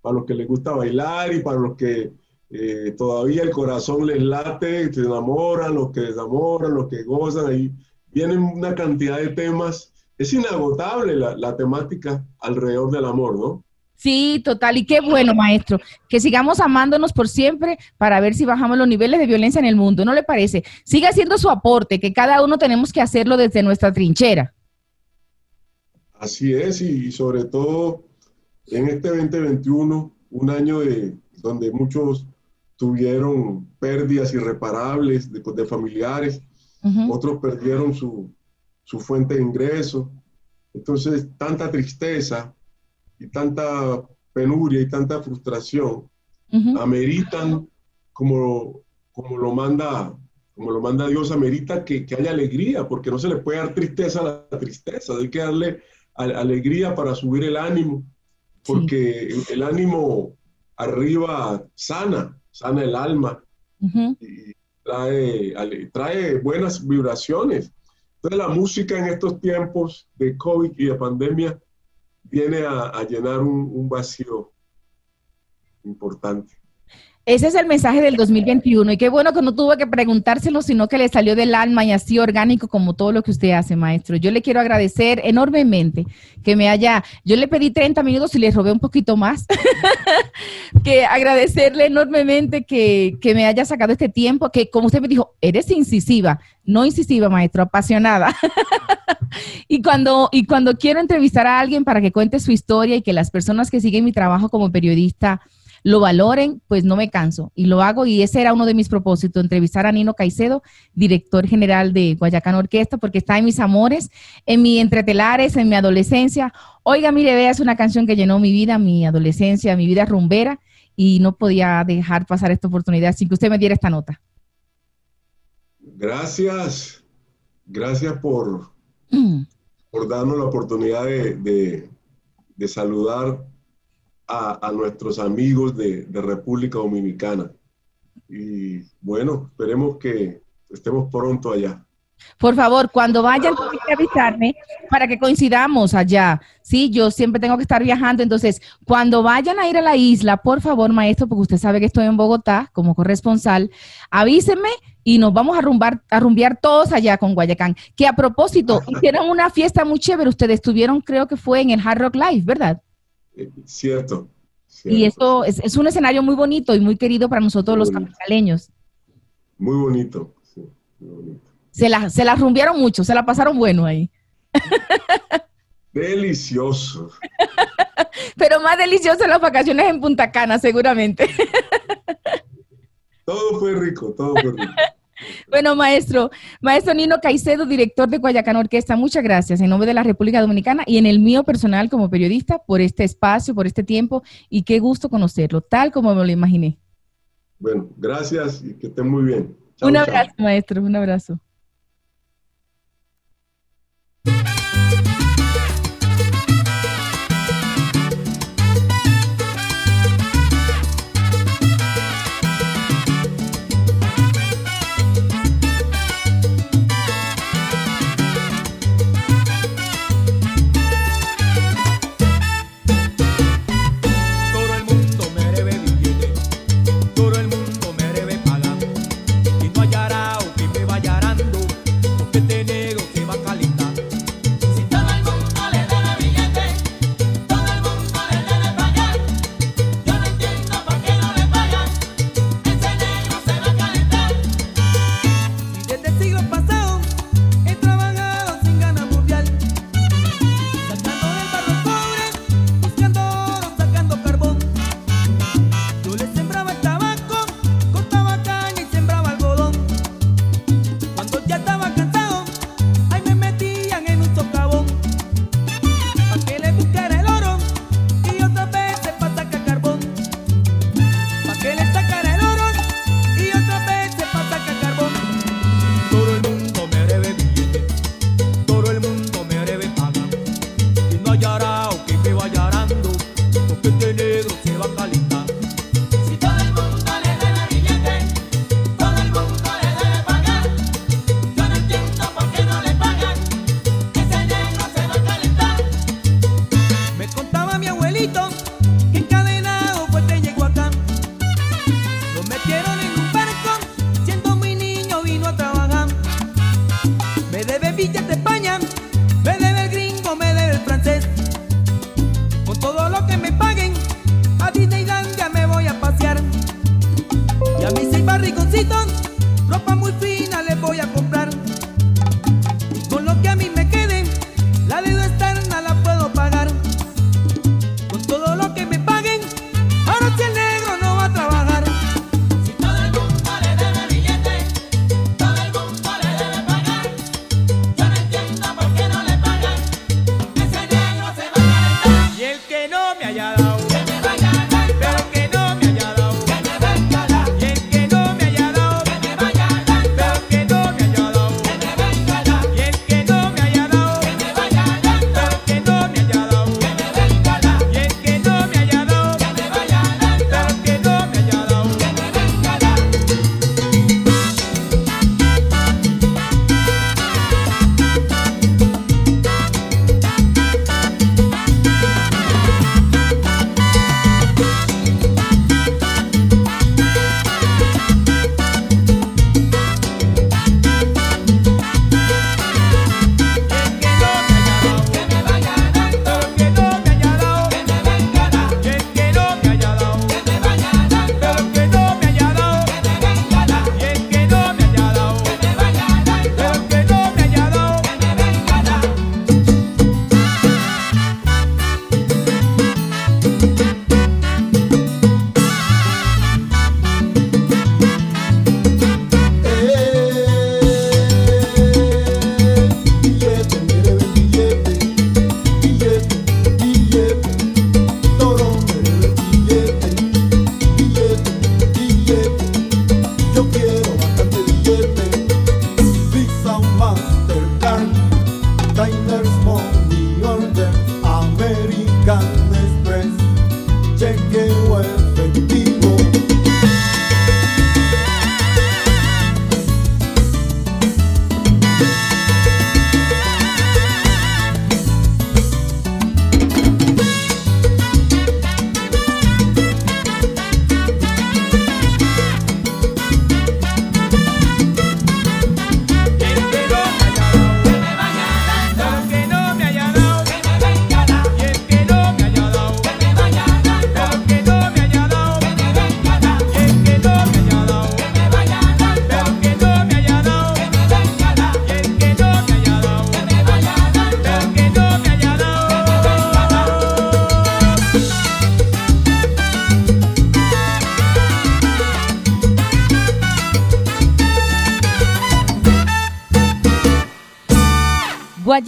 Para los que les gusta bailar y para los que eh, todavía el corazón les late, se enamoran, los que desamoran, los que gozan, ahí vienen una cantidad de temas. Es inagotable la, la temática alrededor del amor, ¿no? Sí, total. Y qué bueno, maestro, que sigamos amándonos por siempre para ver si bajamos los niveles de violencia en el mundo, ¿no le parece? Siga haciendo su aporte, que cada uno tenemos que hacerlo desde nuestra trinchera. Así es, y, sobre todo en este 2021, un año de, donde muchos tuvieron pérdidas irreparables de, de familiares, otros perdieron su, su fuente de ingreso. Entonces, tanta tristeza y tanta penuria y tanta frustración ujú. ameritan, como, como, lo manda, como lo manda Dios, amerita que, que haya alegría, porque no se le puede dar tristeza a la tristeza, hay que darle a- alegría para subir el ánimo, porque el, el ánimo arriba sana, sana el alma Ujú. y trae, trae buenas vibraciones. Entonces la música en estos tiempos de COVID y de pandemia viene a, llenar un vacío importante. Ese es el mensaje del 2021 y qué bueno que no tuve que preguntárselo, sino que le salió del alma y así orgánico como todo lo que usted hace, maestro. Yo le quiero agradecer enormemente que me haya, yo le pedí 30 minutos y le robé un poquito más, que agradecerle enormemente que, que me haya sacado este tiempo, que como usted me dijo, eres incisiva, no incisiva, maestro, apasionada. y, cuando, y cuando quiero entrevistar a alguien para que cuente su historia y que las personas que siguen mi trabajo como periodista lo valoren, pues no me canso y lo hago y ese era uno de mis propósitos, entrevistar a Nino Caicedo, director general de Guayacán Orquesta, porque está en mis amores, en mi entretelares, en mi adolescencia. Oiga, mire, vea, es una canción que llenó mi vida, mi adolescencia, mi vida rumbera y no podía dejar pasar esta oportunidad sin que usted me diera esta nota. Gracias, gracias por, mm. por darnos la oportunidad de, saludar a, nuestros amigos de, de, República Dominicana. Y bueno, esperemos que estemos pronto allá. Por favor, cuando vayan, tienen que avisarme para que coincidamos allá. Sí, yo siempre tengo que estar viajando. Entonces, cuando vayan a ir a la isla, por favor, maestro, porque usted sabe que estoy en Bogotá como corresponsal, avísenme y nos vamos a, rumbar, a rumbear todos allá con Guayacán. Que a propósito, hicieron una fiesta muy chévere. Ustedes estuvieron, creo que fue en el Hard Rock Live, ¿verdad? Cierto. Y eso es, un escenario muy bonito y muy querido para nosotros los capitaleños. Muy bonito, sí, muy bonito. Se la, se la rumbearon mucho, se la pasaron bueno ahí. Delicioso. Pero más delicioso las vacaciones en Punta Cana, seguramente. Todo fue rico, todo fue rico. Bueno, maestro, maestro Nino Caicedo, director de Guayacán Orquesta, muchas gracias en nombre de la República Dominicana y en el mío personal como periodista por este espacio, por este tiempo y qué gusto conocerlo, tal como me lo imaginé. Bueno, gracias y que estén muy bien. un abrazo, maestro, un abrazo.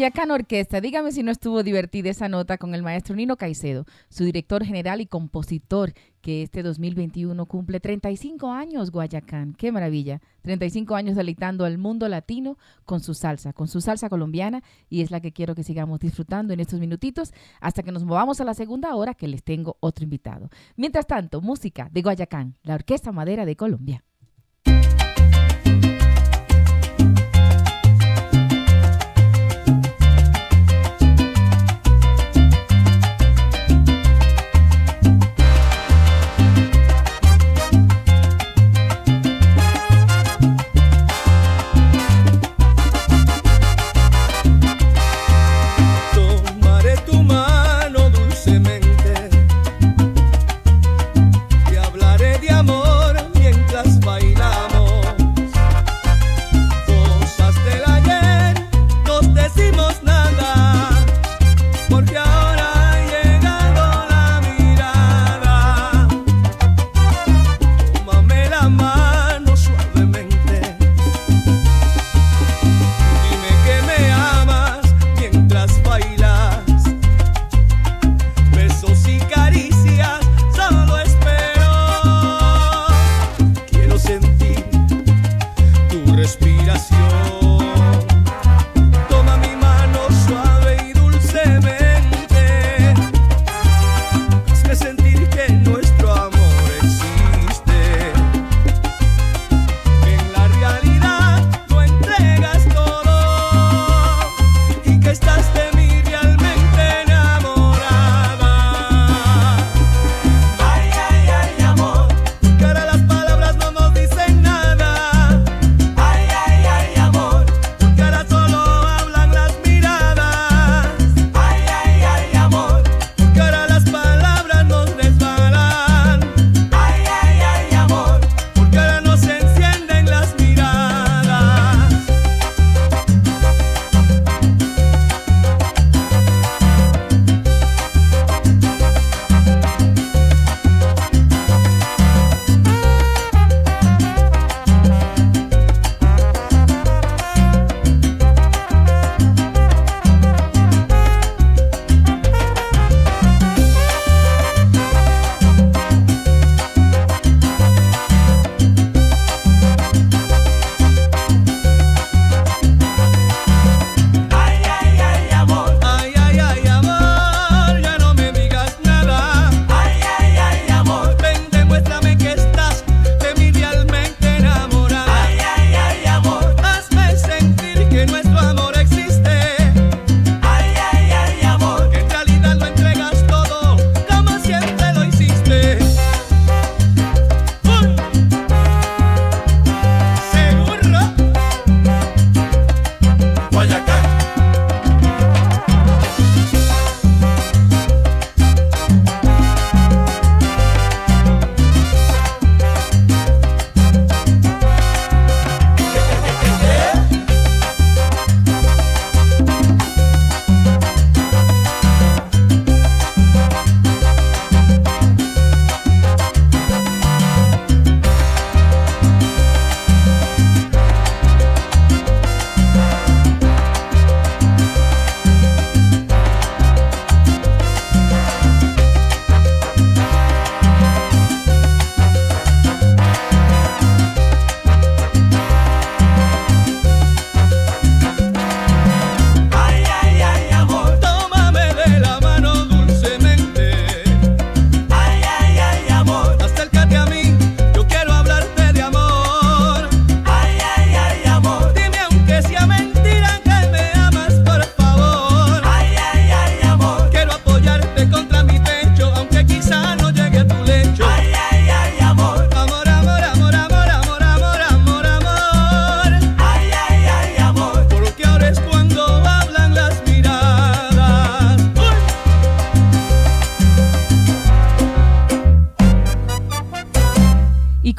Guayacán Orquesta, dígame si no estuvo divertida esa nota con el maestro Nino Caicedo, su director general y compositor, que este 2021 cumple 35 años Guayacán. Qué maravilla. 35 años deleitando al mundo latino con su salsa, con su salsa colombiana y es la que quiero que sigamos disfrutando en estos minutitos hasta que nos movamos a la segunda hora que les tengo otro invitado. Mientras tanto, música de Guayacán, la Orquesta Madera de Colombia.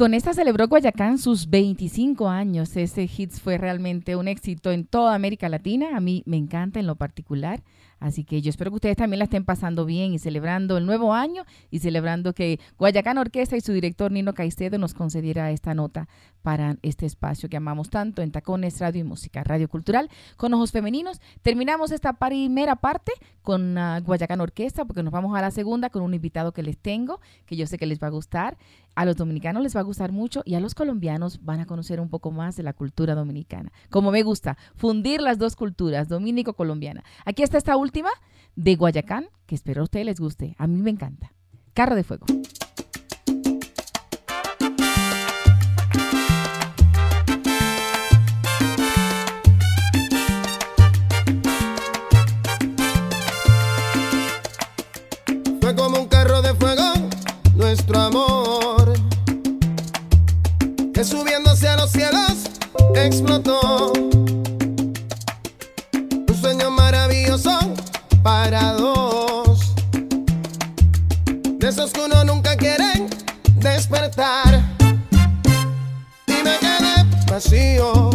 Con esta celebró Guayacán sus 25 años. Ese hit fue realmente un éxito en toda América Latina. A mí me encanta en lo particular. Así que yo espero que ustedes también la estén pasando bien y celebrando el nuevo año y celebrando que Guayacán Orquesta y su director Nino Caicedo nos concediera esta nota para este espacio que amamos tanto en Tacones Radio y Música, Radio Cultural con ojos femeninos. Terminamos esta primera parte con uh, Guayacán Orquesta porque nos vamos a la segunda con un invitado que les tengo, que yo sé que les va a gustar. A los dominicanos les va a gustar mucho y a los colombianos van a conocer un poco más de la cultura dominicana. Como me gusta, fundir las dos culturas, dominico-colombiana. Aquí está esta última de Guayacán, que espero a ustedes les guste. A mí me encanta. Carro de Fuego. Explotó. Un sueño maravilloso para dos, de esos que uno nunca quiere despertar. Y me quedé vacío,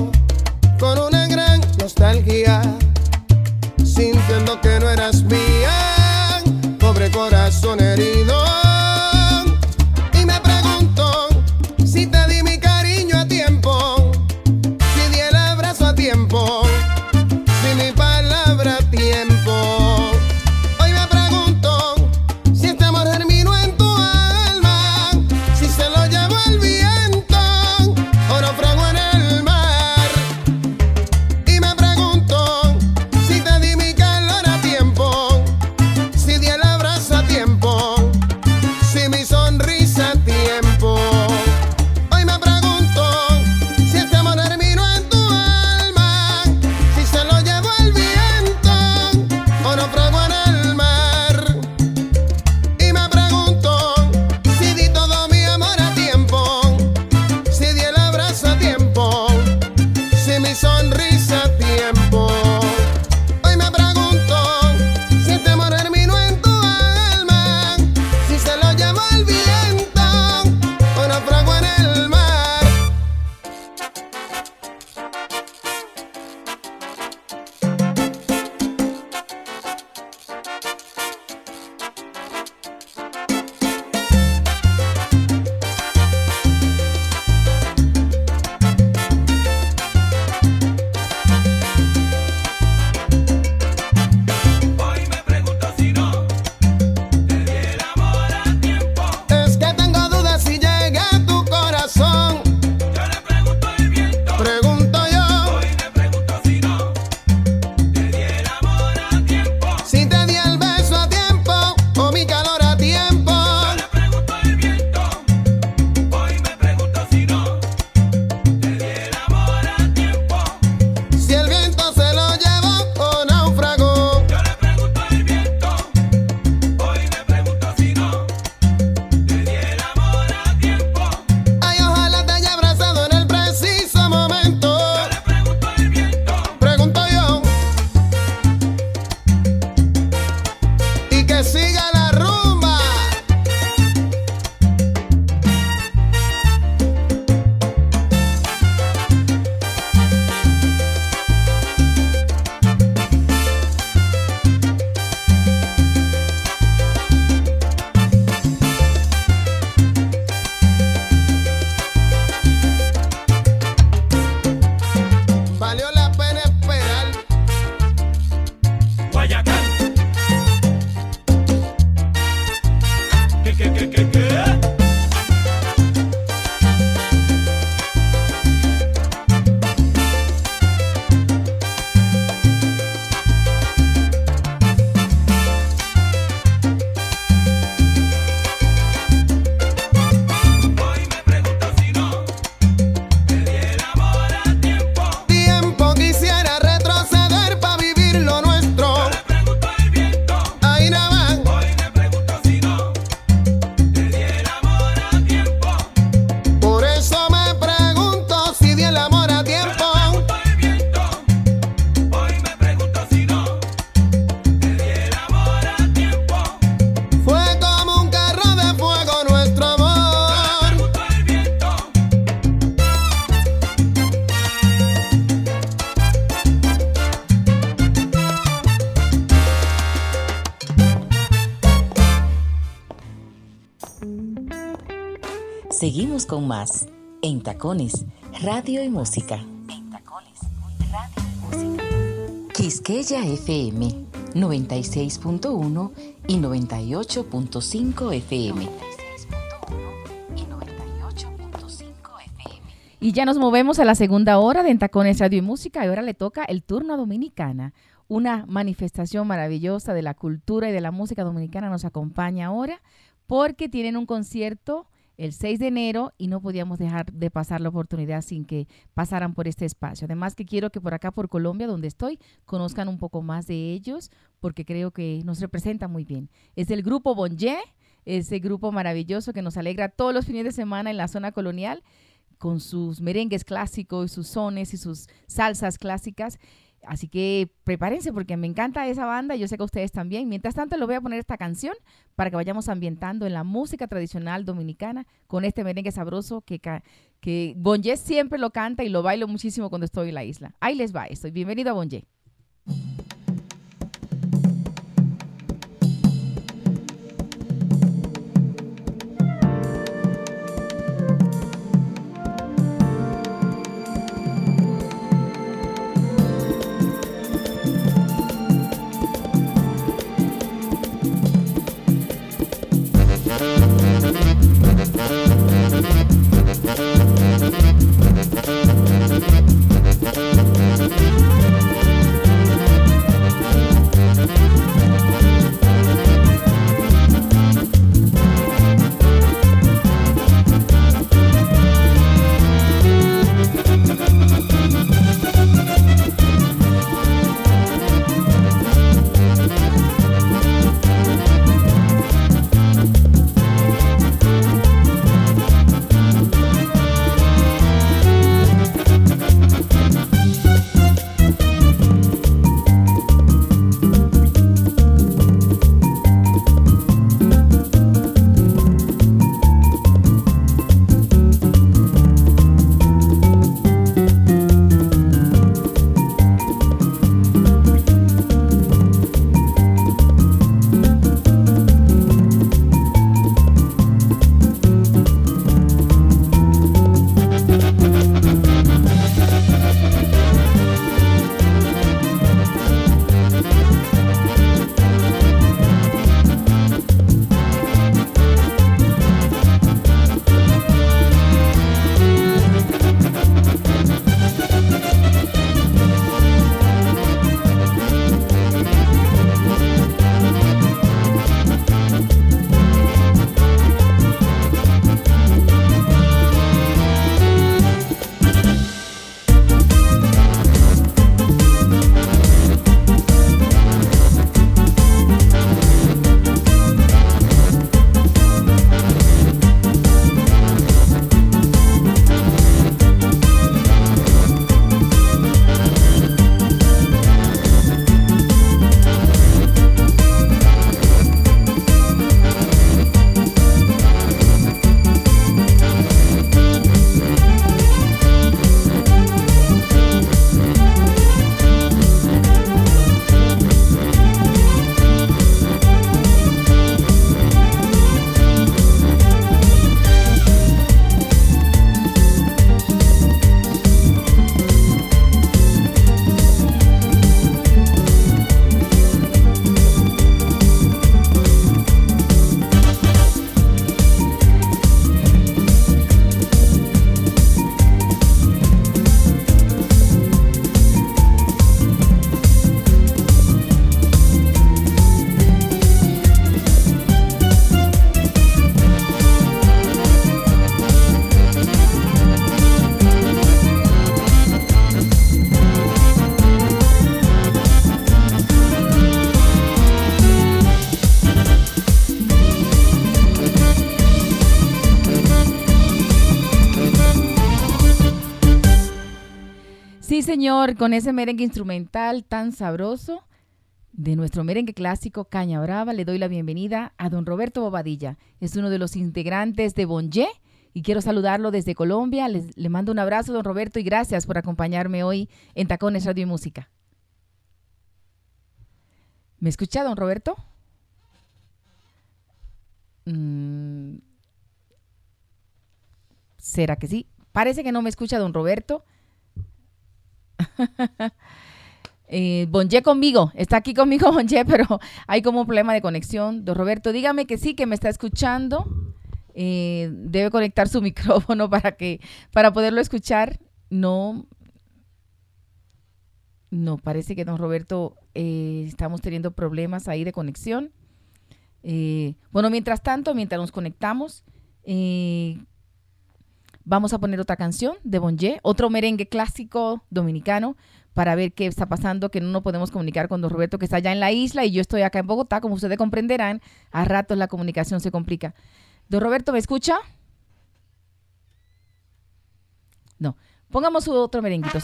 Con más en Tacones, Radio y Música. En Tacones, Radio y Música. Quisqueya FM 96.1 y 98.5 FM. Y ya nos movemos a la segunda hora de Tacones Radio y Música y ahora le toca el turno a Dominicana. Una manifestación maravillosa de la cultura y de la música dominicana nos acompaña ahora porque tienen un concierto el 6 de enero y no podíamos dejar de pasar la oportunidad sin que pasaran por este espacio. Además que quiero que por acá, por Colombia, donde estoy, conozcan un poco más de ellos porque creo que nos representa muy bien. Es el grupo Bonje, ese grupo maravilloso que nos alegra todos los fines de semana en la zona colonial con sus merengues clásicos, sus sones y sus salsas clásicas. Así que prepárense porque me encanta esa banda yo sé que ustedes también. Mientras tanto, les voy a poner esta canción para que vayamos ambientando en la música tradicional dominicana con este merengue sabroso que, que Bonje siempre lo canta y lo bailo muchísimo cuando estoy en la isla. Ahí les va estoy. Bienvenido a Bonje. Señor, con ese merengue instrumental tan sabroso de nuestro merengue clásico Caña Brava, le doy la bienvenida a don Roberto Bobadilla. Es uno de los integrantes de Bonje y quiero saludarlo desde Colombia. le mando un abrazo, don Roberto, y gracias por acompañarme hoy en Tacones Radio y Música. ¿Me escucha, don Roberto? Mm. ¿Será que sí? Parece que no me escucha don Roberto. eh, conmigo, está aquí conmigo Bonje, pero hay como un problema de conexión. Don Roberto, dígame que sí, que me está escuchando. Eh, debe conectar su micrófono para que para poderlo escuchar. No, no, parece que don Roberto eh, estamos teniendo problemas ahí de conexión. Eh, bueno, mientras tanto, mientras nos conectamos, vamos a poner otra canción de Bonje, otro merengue clásico dominicano para ver qué está pasando, que no nos podemos comunicar con don Roberto, que está allá en la isla y yo estoy acá en Bogotá, como ustedes comprenderán, a ratos la comunicación se complica. Don Roberto, ¿me escucha? No, pongamos otro merenguito.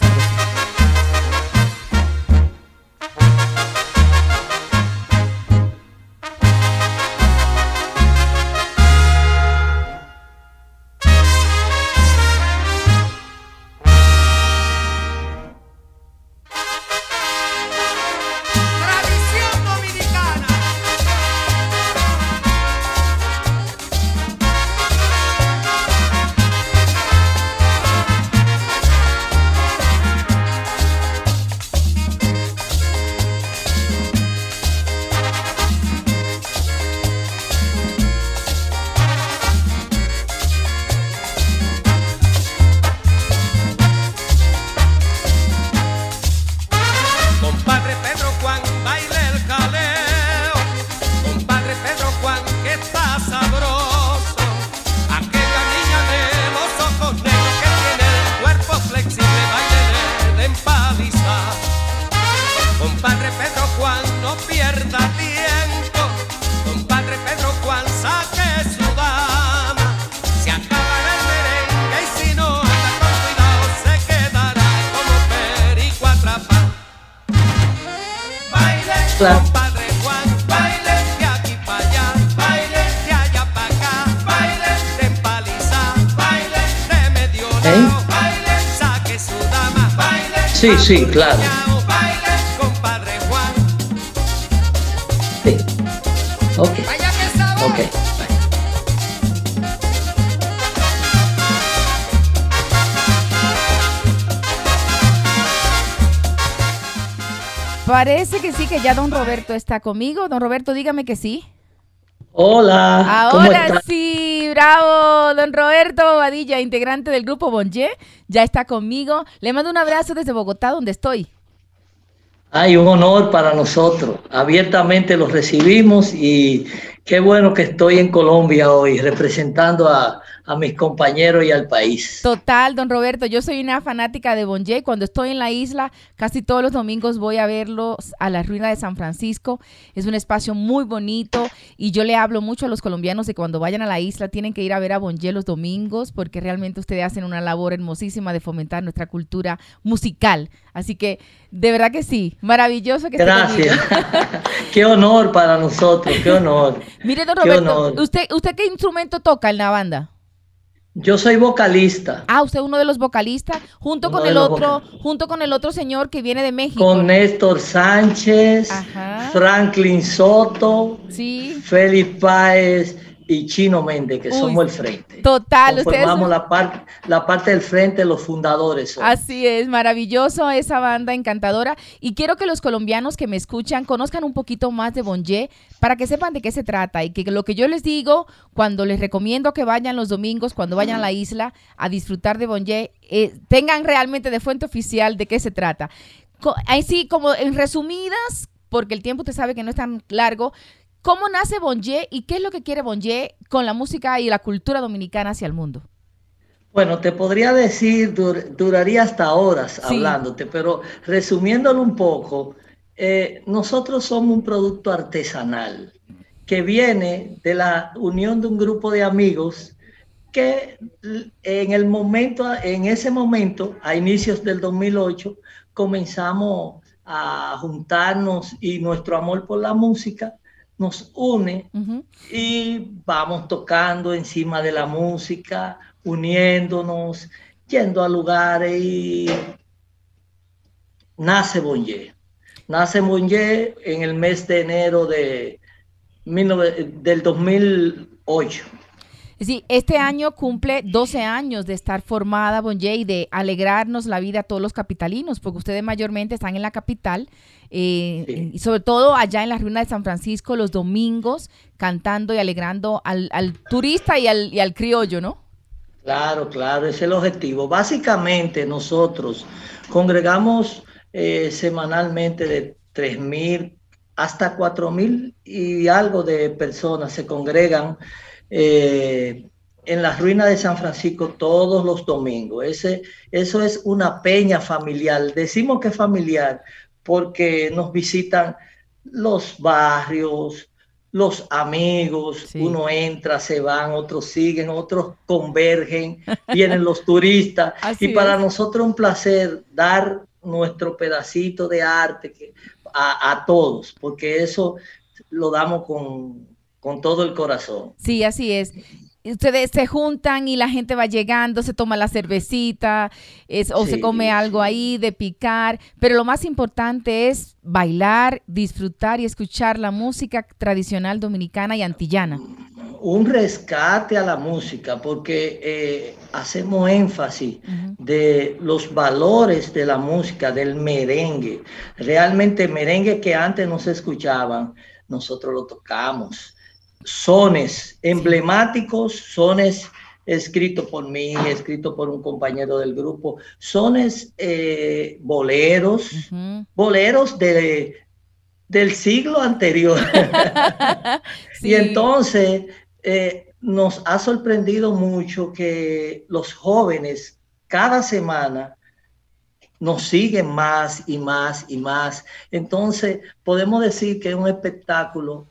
Sí, claro. Sí. Ok. Ok. Parece que sí, que ya don Roberto está conmigo. Don Roberto, dígame que sí. Hola. Ahora sí, bravo, Roberto Bobadilla, integrante del grupo Bonje, ya está conmigo. Le mando un abrazo desde Bogotá, donde estoy. Ay, un honor para nosotros. Abiertamente los recibimos y qué bueno que estoy en Colombia hoy representando a, a mis compañeros y al país. Total, don Roberto, yo soy una fanática de Bonje. Cuando estoy en la isla, casi todos los domingos voy a verlos a la ruina de San Francisco. Es un espacio muy bonito y yo le hablo mucho a los colombianos de cuando vayan a la isla tienen que ir a ver a Bonje los domingos porque realmente ustedes hacen una labor hermosísima de fomentar nuestra cultura musical. Así que de verdad que sí, maravilloso que Gracias. qué honor para nosotros, qué honor. Mire, don Roberto, ¿usted, ¿usted qué instrumento toca en la banda? Yo soy vocalista. Ah, usted es uno de los vocalistas, junto con el otro, junto con el otro señor que viene de México. Con Néstor Sánchez, Franklin Soto, sí. Félix Páez y Chino Méndez, que somos el frente. Total, formamos la, la parte del frente, los fundadores. Así es, maravilloso esa banda encantadora. Y quiero que los colombianos que me escuchan conozcan un poquito más de Bonje para que sepan de qué se trata y que lo que yo les digo cuando les recomiendo que vayan los domingos, cuando vayan a la isla a disfrutar de Bonje, eh, tengan realmente de fuente oficial de qué se trata. Así como en resumidas, porque el tiempo te sabe que no es tan largo, ¿Cómo nace Bonje y qué es lo que quiere Bonje con la música y la cultura dominicana hacia el mundo? Bueno, te podría decir, duraría hasta horas hablándote, pero resumiéndolo un poco, eh, nosotros somos un producto artesanal que viene de la unión de un grupo de amigos que en el momento, en ese momento, a inicios del 2008, comenzamos a juntarnos y nuestro amor por la música nos une y vamos tocando encima de la música, uniéndonos, yendo a lugares y nace Bonje. Nace Bonje en el mes de enero de del 2008. Sí, este año cumple 12 años de estar formada Bonje y de alegrarnos la vida a todos los capitalinos, porque ustedes mayormente están en la capital eh, y sobre todo allá en la ruina de San Francisco los domingos cantando y alegrando al, turista y al, y al criollo, ¿no? Claro, claro, ese es el objetivo. Básicamente nosotros congregamos eh, semanalmente de 3.000 hasta 4.000 y algo de personas se congregan eh, en las ruinas de San Francisco todos los domingos. Ese, eso es una peña familiar. Decimos que es familiar porque nos visitan los barrios, los amigos, uno entra, se van, otros siguen, otros convergen, vienen los turistas. y para nosotros un placer dar nuestro pedacito de arte a, a todos, porque eso lo damos con, con todo el corazón. Sí, así es ustedes se juntan y la gente va llegando, se toma la cervecita es, o se come algo ahí de picar, pero lo más importante es bailar, disfrutar y escuchar la música tradicional dominicana y antillana. Un rescate a la música porque eh, hacemos énfasis de los valores de la música, del merengue. Realmente merengue que antes no se escuchaban, nosotros lo tocamos sones emblemáticos, sones escritos por mí, escrito por un compañero del grupo, sones eh, boleros, boleros de, del siglo anterior. Y entonces eh, nos ha sorprendido mucho que los jóvenes cada semana nos siguen más y más y más. Entonces podemos decir que es un espectáculo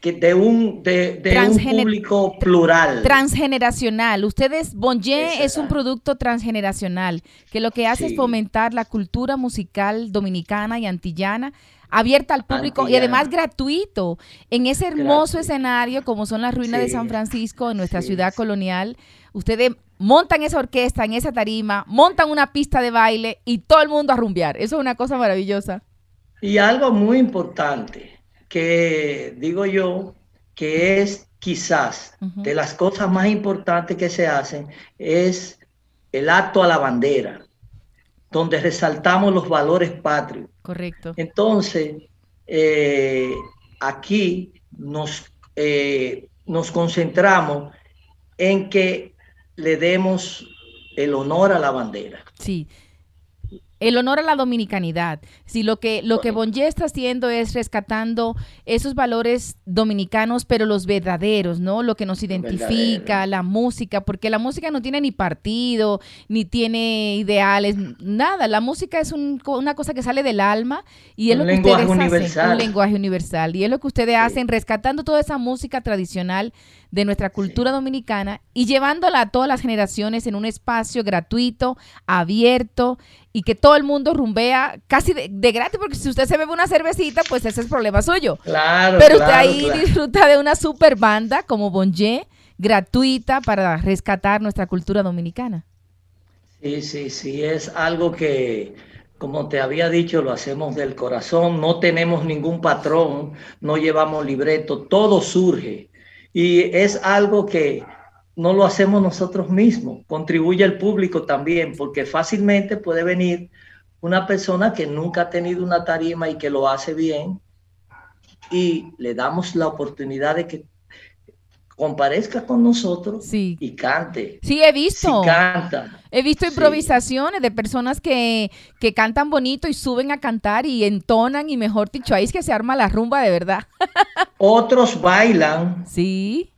que de un, de, un público plural. Transgeneracional. Ustedes, Bonje es un producto transgeneracional que lo que hace es fomentar la cultura musical dominicana y antillana abierta al público y además gratuito en ese hermoso escenario como son las ruinas de San Francisco en nuestra ciudad colonial. Ustedes montan esa orquesta en esa tarima, montan una pista de baile y todo el mundo a rumbear. Eso es una cosa maravillosa. Y algo muy importante, que digo yo que es quizás de las cosas más importantes que se hacen es el acto a la bandera, donde resaltamos los valores patrios. Correcto. Entonces, eh, aquí nos, eh, nos concentramos en que le demos el honor a la bandera. Sí, el honor a la dominicanidad. Si lo que lo que Bonje está haciendo es rescatando esos valores dominicanos, pero los verdaderos, ¿no? Lo que nos identifica, la música, porque la música no tiene ni partido, ni tiene ideales, nada. La música es una cosa que sale del alma y es lo que ustedes hacen, un lenguaje universal. Y es lo que ustedes hacen, rescatando toda esa música tradicional de nuestra cultura dominicana y llevándola a todas las generaciones en un espacio gratuito, abierto y que todo el mundo rumbea casi de, gratis, porque si usted se bebe una cervecita, pues ese es problema suyo. Claro. Pero usted ahí disfruta de una super banda como Bonje, gratuita para rescatar nuestra cultura dominicana. Sí, sí, sí, es algo que, como te había dicho, lo hacemos del corazón, no tenemos ningún patrón, no llevamos libreto, todo surge y es algo que no lo hacemos nosotros mismos, contribuye el público también, porque fácilmente puede venir una persona que nunca ha tenido una tarima y que lo hace bien y le damos la oportunidad de que comparezca con nosotros y cante. Sí, he visto. canta. He visto improvisaciones de personas que, que, cantan bonito y suben a cantar y entonan y mejor dicho, ahí es que se arma la rumba de verdad. Otros bailan. Sí.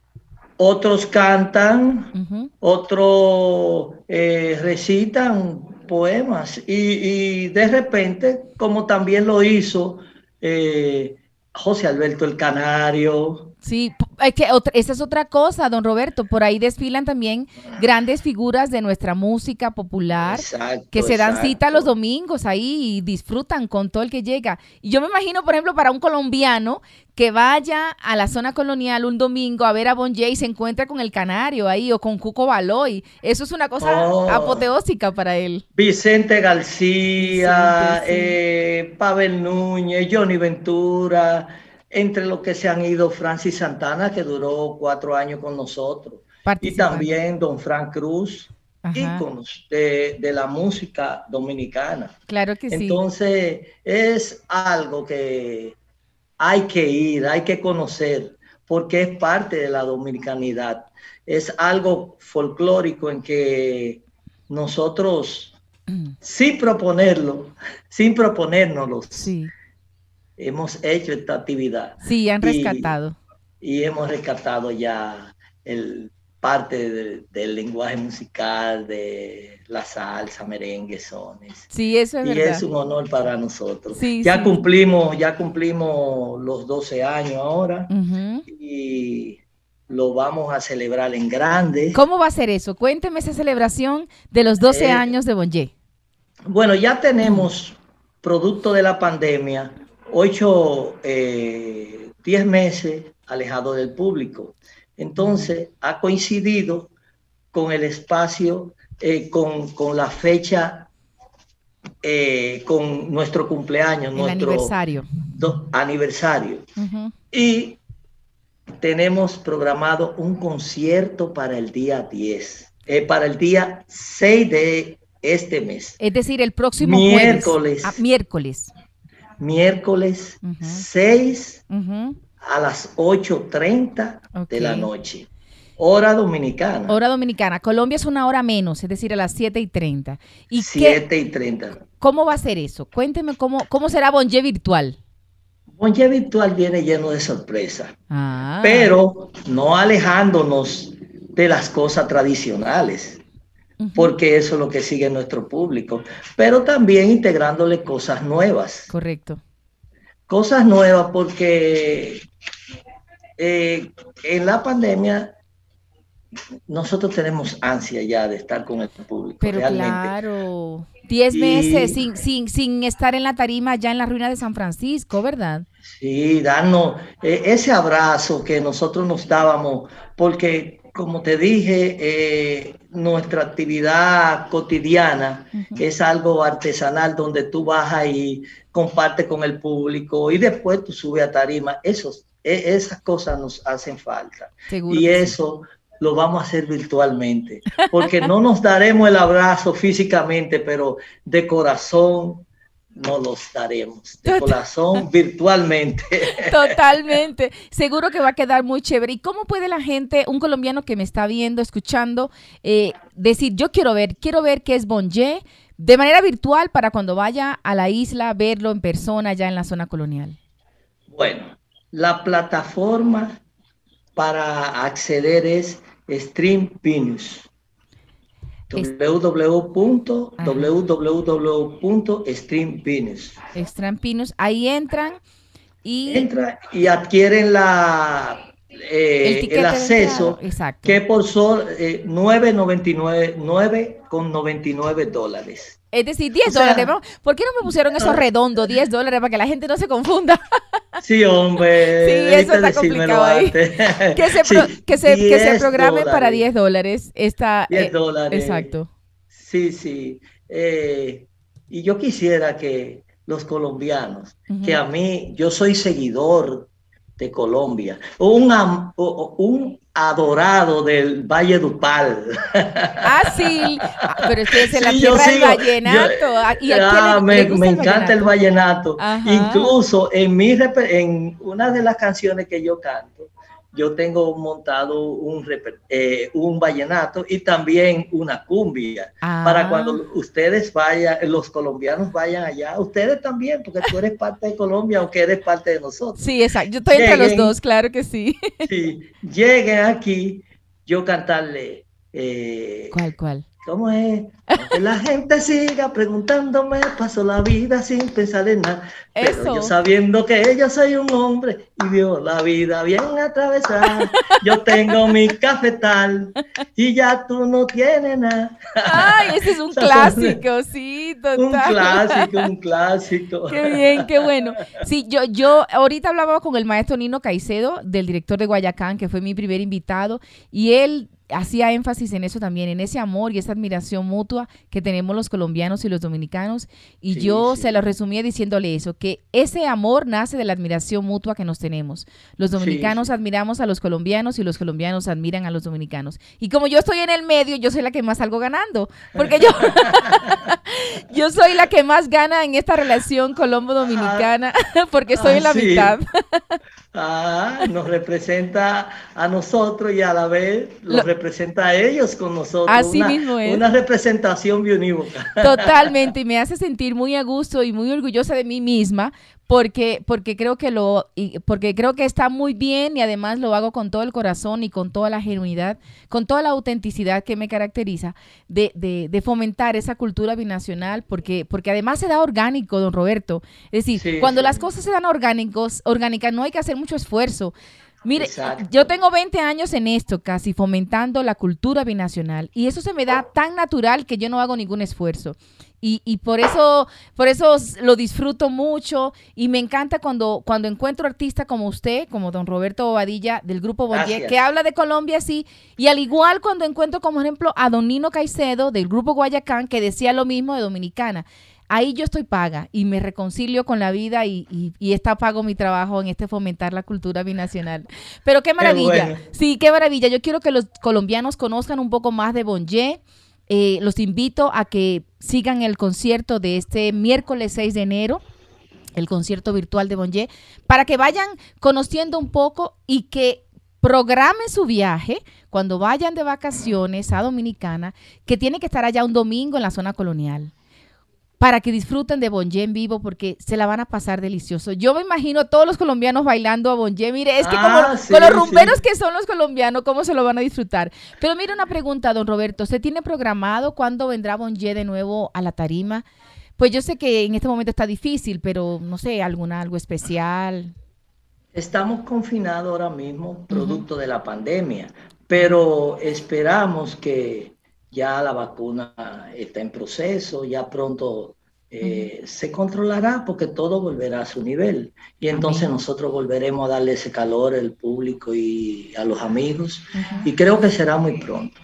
Otros cantan, otros eh, recitan poemas y, de repente, como también lo hizo eh, José Alberto el Canario, Sí, es que esa es otra cosa, don Roberto. Por ahí desfilan también grandes figuras de nuestra música popular que se dan cita los domingos ahí y disfrutan con todo el que llega. Y yo me imagino, por ejemplo, para un colombiano que vaya a la zona colonial un domingo a ver a Bon Jay y se encuentra con el Canario ahí o con Cuco Baloy. Eso es una cosa oh. apoteósica para él. Vicente García, eh, Pavel Núñez, Johnny Ventura entre los que se han ido Francis Santana, que duró cuatro años con nosotros, y también Don Frank Cruz, íconos de, de, la música dominicana. Claro que sí. Entonces, es algo que hay que ir, hay que conocer, porque es parte de la dominicanidad. Es algo folclórico en que nosotros, sin proponerlo, sin proponérnoslo, sí. Hemos hecho esta actividad. Sí, han rescatado. y hemos rescatado ya el parte del lenguaje musical, de la salsa, merengue, sones. Sí, eso es y verdad. es un honor para nosotros. ya cumplimos, ya cumplimos los 12 años ahora y lo vamos a celebrar en grande. ¿Cómo va a ser eso? Cuénteme esa celebración de los 12 eh, años de Bonje. Bueno, ya tenemos, producto de la pandemia, 8, 10 eh, meses alejado del público. Entonces, ha coincidido con el espacio, eh, con, la fecha, eh, con nuestro cumpleaños, nuestro aniversario. aniversario. Y tenemos programado un concierto para el día 10, eh, para el día 6 de este mes. Es decir, el próximo miércoles. Ah, miércoles. Miércoles 6 a las 8.30 de la noche. Hora dominicana. Hora dominicana. Colombia es una hora menos, es decir, a las 7 y 30. ¿Y 7 y 30. ¿Cómo va a ser eso? Cuénteme cómo, cómo será Bonje Virtual. Bonje Virtual viene lleno de sorpresa, ah. pero no alejándonos de las cosas tradicionales, porque eso es lo que sigue nuestro público, pero también integrándole cosas nuevas. Correcto. Cosas nuevas porque eh, en la pandemia nosotros tenemos ansia ya de estar con el público. Pero claro, diez meses sin, sin, sin estar en la tarima ya en la ruina de San Francisco, ¿verdad? Sí, darnos eh, ese abrazo que nosotros nos dábamos, porque como te dije, eh, nuestra actividad cotidiana es algo artesanal donde tú vas y compartes con el público y después tú subes a tarima. Esos, e, esas cosas nos hacen falta. y eso lo vamos a hacer virtualmente, porque no nos daremos el abrazo físicamente, pero de corazón no los daremos de corazón virtualmente. Totalmente. Seguro que va a quedar muy chévere. ¿Y cómo puede la gente, un colombiano que me está viendo, escuchando, eh, decir, yo quiero ver, quiero ver qué es Bonje de manera virtual para cuando vaya a la isla, verlo en persona ya en la zona colonial? Bueno, la plataforma para acceder es Stream www.streampinus. Streampinus, ahí entran y... Entra y adquieren la eh, el, acceso que por sol eh, 9.99 con 99 dólares. Es decir, 10 dólares. ¿Por qué no me pusieron eso redondo, 10 dólares, para que la gente no se confunda? Sí, hombre. Sí, eso está complicado ahí. Que se, que se, que se programe para 10 dólares. Está, 10 eh, dólares. Exacto. Sí, sí. Eh, y yo quisiera que los colombianos, que a mí, yo soy seguidor de Colombia, un, un adorado del Valle Dupal. Ah, sí, ah, pero es que es en la tierra del vallenato. Ah, me, encanta el vallenato. Incluso en, mi, en una de las canciones que yo canto, yo tengo montado un, eh, un vallenato y también una cumbia. Para ah. cuando ustedes vayan, los colombianos vayan allá, ustedes también, porque tú eres parte de Colombia, aunque eres parte de nosotros. Sí, exacto. Yo estoy entre los dos, claro que sí. sí, lleguen aquí, yo cantarle. Eh, ¿Cuál, cuál? ¿Cómo es? Que la gente siga preguntándome, paso la vida sin pensar en nada. Pero yo sabiendo que yo soy un hombre y vio la vida bien atravesada. Yo tengo mi cafetal y ya tú no tienes nada. Ay, ese es un clásico, sí, total. Un clásico, un clásico. Qué bien, qué bueno. Sí, yo, yo ahorita hablaba con el maestro Nino Caicedo, del director de Guayacán, que fue mi primer invitado, y él hacía énfasis en eso también, en ese amor y esa admiración mutua que tenemos los colombianos y los dominicanos. Y yo se lo resumía diciéndole eso, que ese amor nace de la admiración mutua que nos tenemos. Los dominicanos admiramos a los colombianos y los colombianos admiran a los dominicanos. Y como yo estoy en el medio, yo soy la que más salgo ganando, porque yo, yo soy la que más gana en esta relación colombo-dominicana, porque estoy en la mitad. Ah, nos representa a nosotros y a la vez los representa a ellos con nosotros. Así una, mismo es. Una representación bionívoca. Totalmente, y me hace sentir muy a gusto y muy orgullosa de mí misma porque, porque creo que lo, porque creo que está muy bien y además lo hago con todo el corazón y con toda la genuidad, con toda la autenticidad que me caracteriza de, de, de fomentar esa cultura binacional, porque, porque además se da orgánico, don Roberto. Es decir, cuando las cosas se dan orgánicos, orgánicas, no hay que hacer mucho esfuerzo. Mire, yo tengo 20 años en esto casi, fomentando la cultura binacional, y eso se me da tan natural que yo no hago ningún esfuerzo. Y, y, por eso por eso lo disfruto mucho y me encanta cuando, cuando encuentro artistas como usted, como don Roberto Bobadilla del grupo Bonje, que habla de Colombia así, y al igual cuando encuentro como ejemplo a don Nino Caicedo del grupo Guayacán, que decía lo mismo de Dominicana. Ahí yo estoy paga y me reconcilio con la vida y, y, está pago mi trabajo en este fomentar la cultura binacional. Pero qué maravilla. Sí, qué maravilla. Yo quiero que los colombianos conozcan un poco más de Bonje eh, los invito a que sigan el concierto de este miércoles 6 de enero el concierto virtual de Bonje, para que vayan conociendo un poco y que programen su viaje cuando vayan de vacaciones a Dominicana, que tiene que estar allá un domingo en la zona colonial para que disfruten de Bonje en vivo porque se la van a pasar delicioso. Yo me imagino a todos los colombianos bailando a Bonje. Mire, es que como ah, con los rumberos que son los colombianos, ¿cómo se lo van a disfrutar? Pero mire una pregunta, don Roberto. ¿Se tiene programado cuándo vendrá Bonje de nuevo a la tarima? Pues yo sé que en este momento está difícil, pero no sé, alguna algo especial. Estamos confinados ahora mismo, producto de la pandemia, pero esperamos que ya la vacuna está en proceso, ya pronto eh, se controlará porque todo volverá a su nivel. Y entonces nosotros volveremos a darle ese calor al público y a los amigos. Y creo que será muy pronto.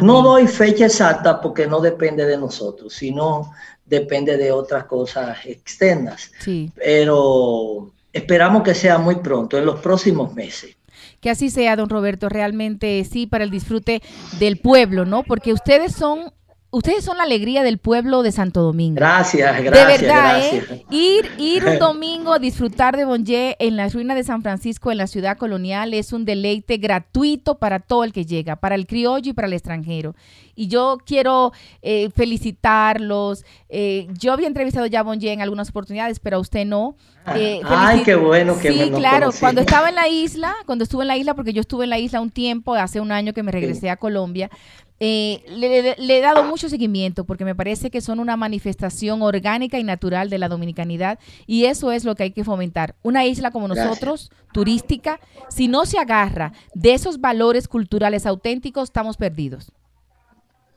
No doy fecha exacta porque no depende de nosotros, sino depende de otras cosas externas. Pero esperamos que sea muy pronto, en los próximos meses. Que así sea, don Roberto, realmente sí, para el disfrute del pueblo, ¿no? Porque ustedes son ustedes son la alegría del pueblo de Santo Domingo. Gracias, gracias. De verdad, ¿eh? Ir, ir un domingo a disfrutar de Bonje en las ruinas de San Francisco, en la ciudad colonial, es un deleite gratuito para todo el que llega, para el criollo y para el extranjero. Y yo quiero eh, felicitarlos. Eh, yo había entrevistado ya a Bonje en algunas oportunidades, pero a usted no. Eh, Ay, qué bueno que Sí, claro. Cuando estaba en la isla, cuando estuve en la isla, porque yo estuve en la isla un tiempo, hace un año que me regresé a Colombia, eh, le, he dado mucho seguimiento porque me parece que son una manifestación orgánica y natural de la dominicanidad y eso es lo que hay que fomentar. Una isla como nosotros, turística, si no se agarra de esos valores culturales auténticos, estamos perdidos.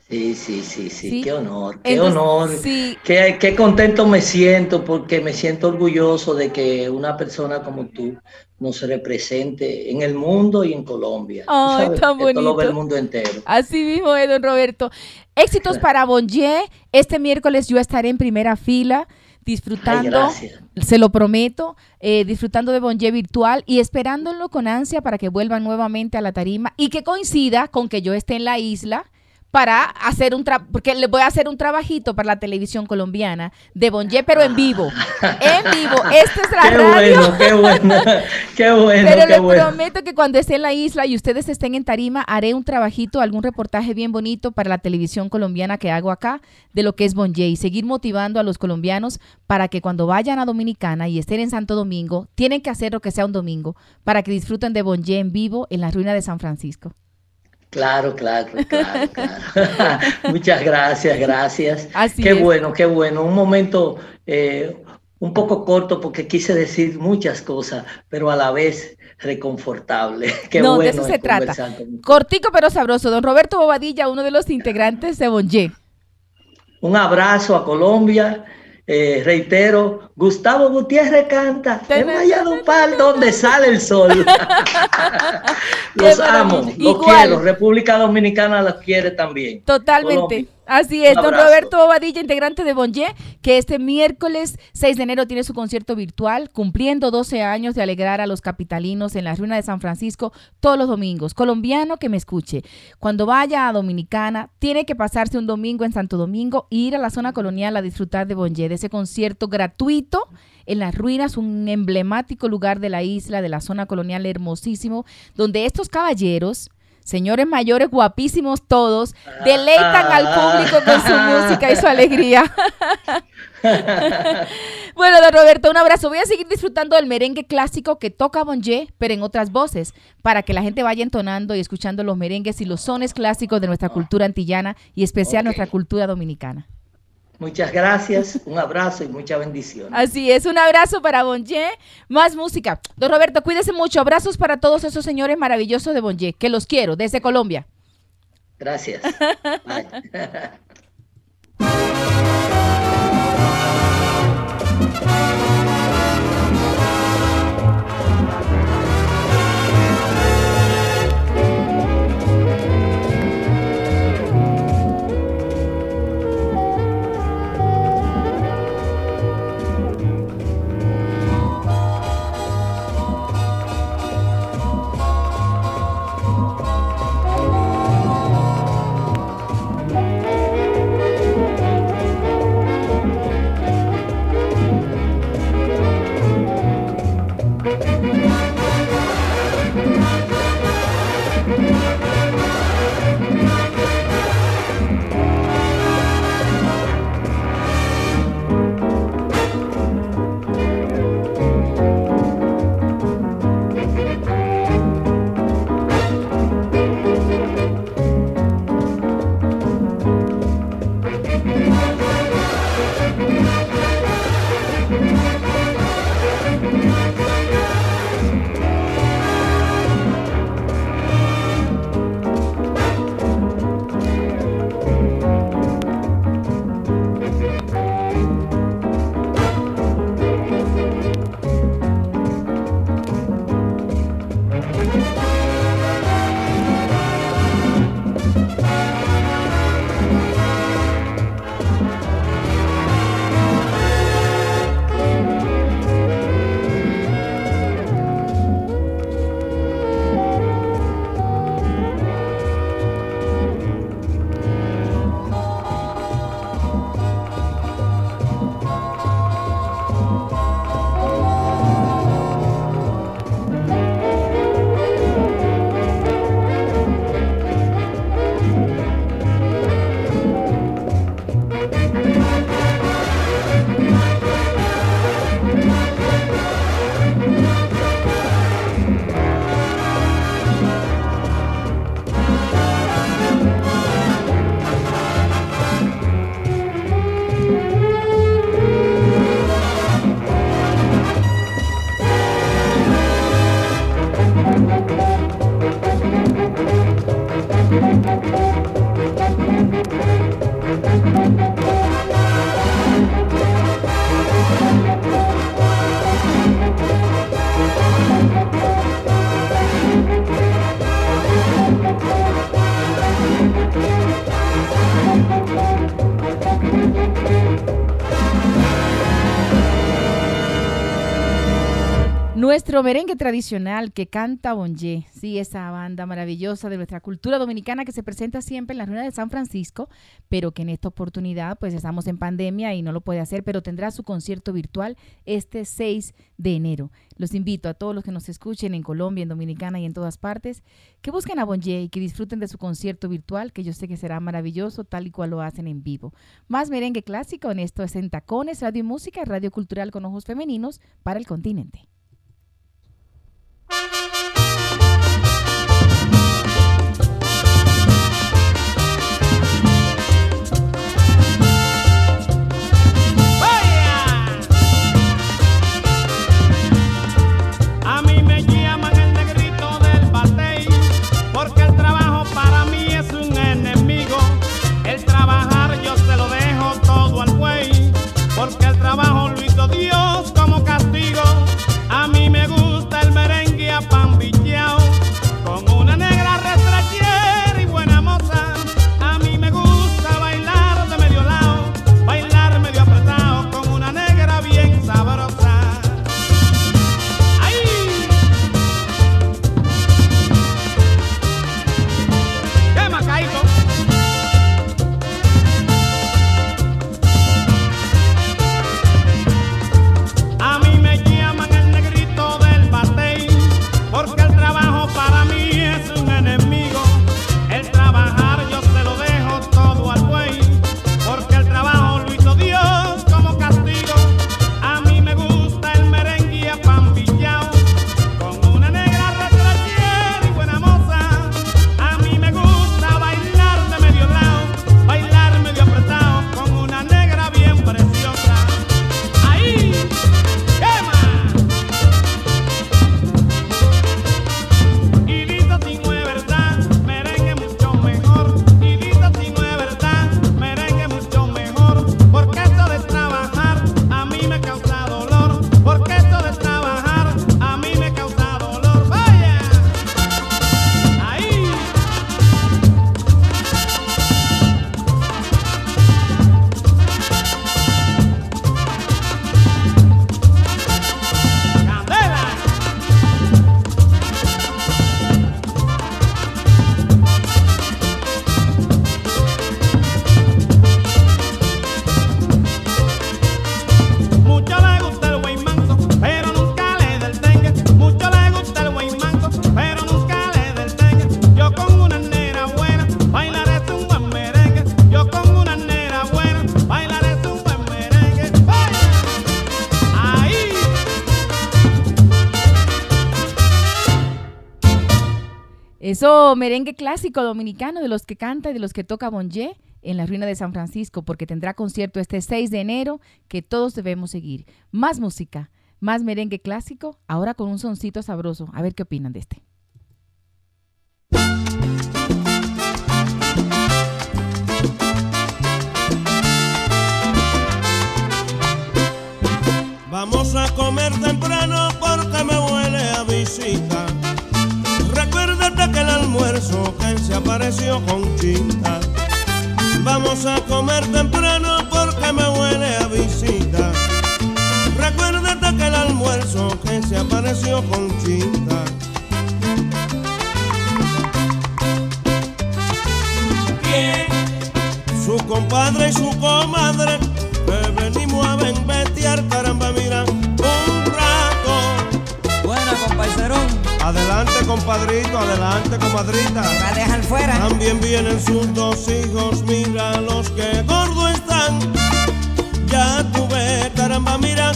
Sí, sí, sí, sí, qué honor, qué honor, qué, qué, contento me siento porque me siento orgulloso de que una persona como tú nos represente en el mundo y en Colombia. Ay, tan bonito. el mundo entero. Así mismo es, don Roberto. Éxitos para Bonje. Este miércoles yo estaré en primera fila disfrutando, se lo prometo, eh, disfrutando de Bonje virtual y esperándolo con ansia para que vuelva nuevamente a la tarima y que coincida con que yo esté en la isla para hacer un trabajo, porque le voy a hacer un trabajito para la televisión colombiana de Bonje, pero en vivo. En vivo. Esta es la qué radio. Bueno, qué bueno, qué bueno. Pero le prometo que cuando esté en la isla y ustedes estén en Tarima, haré un trabajito, algún reportaje bien bonito para la televisión colombiana que hago acá de lo que es Bonje y seguir motivando a los colombianos para que cuando vayan a Dominicana y estén en Santo Domingo, tienen que hacer lo que sea un domingo para que disfruten de Bonje en vivo en la ruina de San Francisco. Claro, claro, claro, claro. Muchas gracias, gracias. qué bueno, qué bueno. Un momento eh, un poco corto porque quise decir muchas cosas, pero a la vez reconfortable. Qué no, de eso se trata. Cortico pero sabroso. Don Roberto Bobadilla, uno de los integrantes de Bonje. Un abrazo a Colombia Eh, reitero, Gustavo Gutiérrez canta en Valladupal donde sale el sol. los amo, los quiero. República Dominicana los quiere también. Totalmente. Así es, don Roberto Bobadilla, integrante de Bonje, que este miércoles 6 de enero tiene su concierto virtual, cumpliendo 12 años de alegrar a los capitalinos en la ruina de San Francisco todos los domingos. Colombiano que me escuche, cuando vaya a Dominicana, tiene que pasarse un domingo en Santo Domingo e ir a la zona colonial a disfrutar de Bonje, de ese concierto gratuito en las ruinas, un emblemático lugar de la isla, de la zona colonial hermosísimo, donde estos caballeros señores mayores guapísimos todos, deleitan al público con su música y su alegría. bueno, don Roberto, un abrazo. Voy a seguir disfrutando del merengue clásico que toca Bonje, pero en otras voces, para que la gente vaya entonando y escuchando los merengues y los sones clásicos de nuestra cultura antillana y especial nuestra cultura dominicana. Muchas gracias, un abrazo y mucha bendición. Así es, un abrazo para Bonje, más música. Don Roberto, cuídese mucho. Abrazos para todos esos señores maravillosos de Bonje, que los quiero desde Colombia. Gracias. Nuestro merengue tradicional que canta Bonje, sí, esa banda maravillosa de nuestra cultura dominicana que se presenta siempre en la ruina de San Francisco, pero que en esta oportunidad pues estamos en pandemia y no lo puede hacer, pero tendrá su concierto virtual este 6 de enero. Los invito a todos los que nos escuchen en Colombia, en Dominicana y en todas partes, que busquen a Bonje y que disfruten de su concierto virtual, que yo sé que será maravilloso tal y cual lo hacen en vivo. Más merengue clásico en esto es en Tacones, Radio y Música, Radio Cultural con Ojos Femeninos para el continente. A Eso, merengue clásico dominicano de los que canta y de los que toca Bonje en la ruina de San Francisco, porque tendrá concierto este 6 de enero que todos debemos seguir. Más música, más merengue clásico, ahora con un soncito sabroso. A ver qué opinan de este. Vamos a comer temprano porque me huele a visita. Almuerzo que se apareció con chinta. Vamos a comer temprano porque me huele a visita. Recuérdate que el almuerzo que se apareció con chinta. Su compadre y su comadre que venimos a venvetear, caramba, mira, Adelante, compadrito, adelante, comadrita. Va a dejar fuera. También vienen sus dos hijos, mira los que gordo están. Ya tuve, caramba, mira,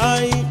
ay,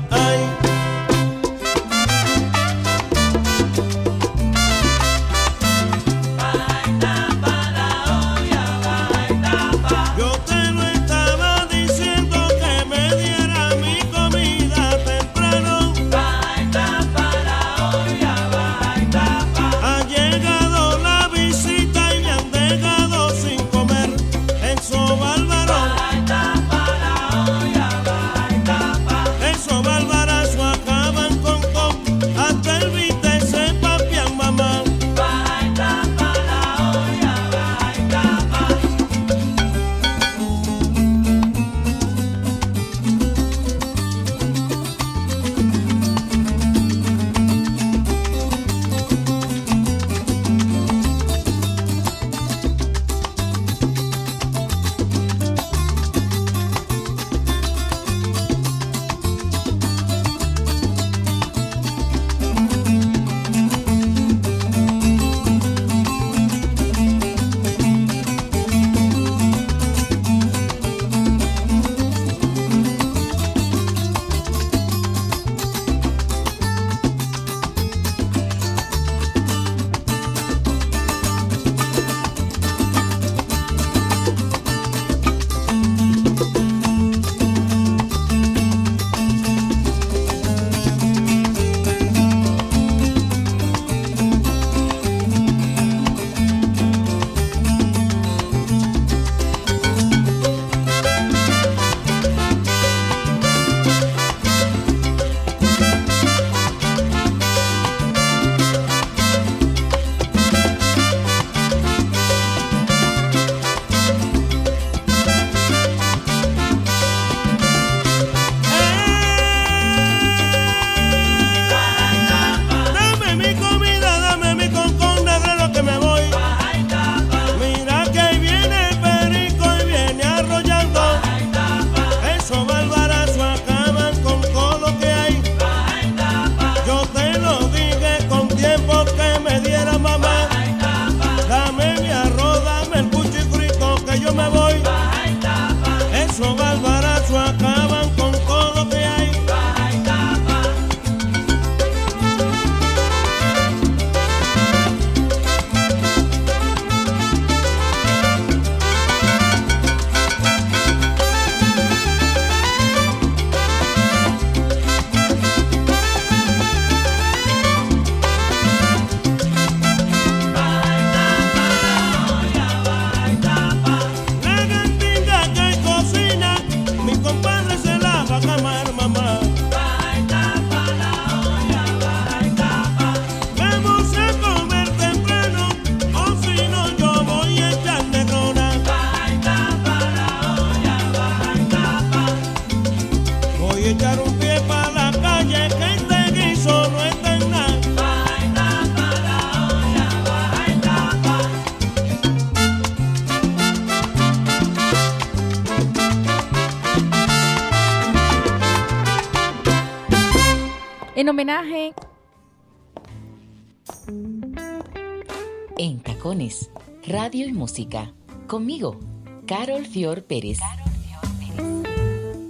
música. Conmigo, Carol Fior Pérez.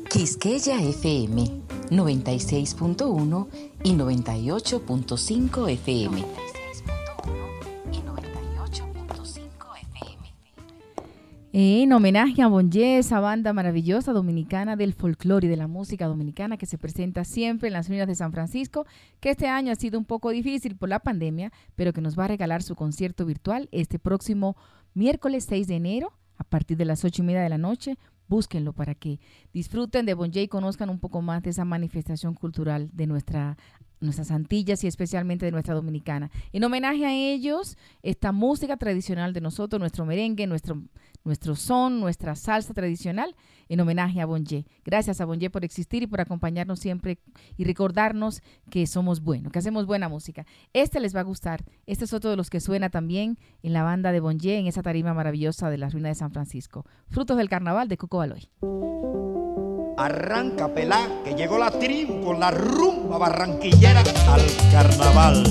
Quisqueya FM 96.1 y 98.5 FM. Eh, en homenaje a Bonje, esa banda maravillosa dominicana del folclore y de la música dominicana que se presenta siempre en las ruinas de San Francisco, que este año ha sido un poco difícil por la pandemia, pero que nos va a regalar su concierto virtual este próximo miércoles 6 de enero a partir de las ocho y media de la noche. Búsquenlo para que disfruten de Bonje y conozcan un poco más de esa manifestación cultural de nuestra nuestras Antillas y especialmente de nuestra Dominicana. En homenaje a ellos, esta música tradicional de nosotros, nuestro merengue, nuestro, nuestro son, nuestra salsa tradicional, en homenaje a Bonje. Gracias a Bonje por existir y por acompañarnos siempre y recordarnos que somos buenos, que hacemos buena música. Este les va a gustar. Este es otro de los que suena también en la banda de Bonje, en esa tarima maravillosa de la ruina de San Francisco. Frutos del Carnaval de Coco Baloy. Arranca pelá, que llegó la tribu con la rumba barranquillera al carnaval.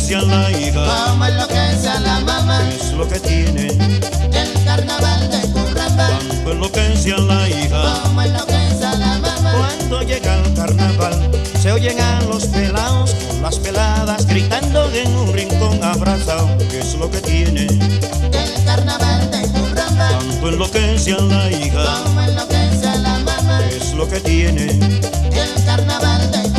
Enloquece a la hija. como enloquece a la mamá. ¿Qué es lo que tiene? El carnaval de Curramba, Tanto enloquece a la hija. como enloquece a la mamá. Cuando llega el carnaval, se oyen a los pelados con las peladas gritando en un rincón abrazado. ¿Qué es lo que tiene? El carnaval de Curramba, Tanto enloquece a la hija. como enloquece a la mamá. ¿Qué es lo que tiene? El carnaval de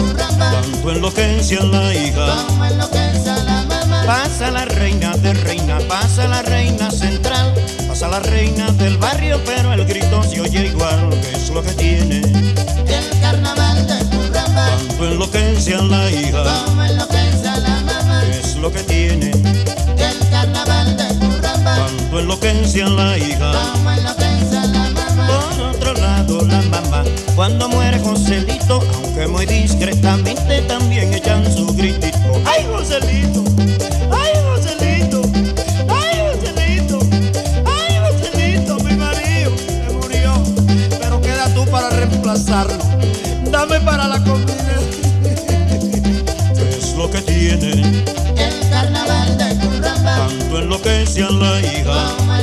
Tanto enloquece a la hija. como enloquece a la mamá. Pasa la reina de reina, pasa la reina central, pasa la reina del barrio, pero el grito se oye igual. ¿Qué es lo que tiene? El carnaval de Curramba, Tanto enloquece a la hija. como enloquece a la mamá. ¿Qué es lo que tiene? El carnaval de Curramba, Tanto enloquece a la hija. como la mamá, cuando muere Joselito, aunque muy discretamente, también echan su gritito. ¡Ay, Joselito! ¡Ay, Joselito! ¡Ay, Joselito! ¡Ay, Joselito! Mi marido se murió, pero queda tú para reemplazarlo. Dame para la comida. ¿Qué es lo que tiene? El carnaval de Curramba, Tanto enloquece a la hija.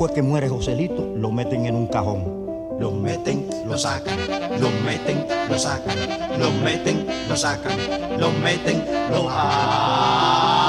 Después que muere Joselito, lo meten en un cajón. Lo meten, lo sacan, lo meten, lo sacan, lo meten, lo sacan, lo meten, lo ¡Ay!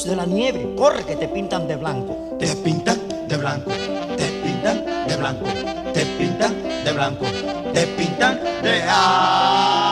De la nieve. Corre que te pintan de blanco. Te pintan de blanco. Te pintan de blanco. Te pintan de blanco. Te pintan de.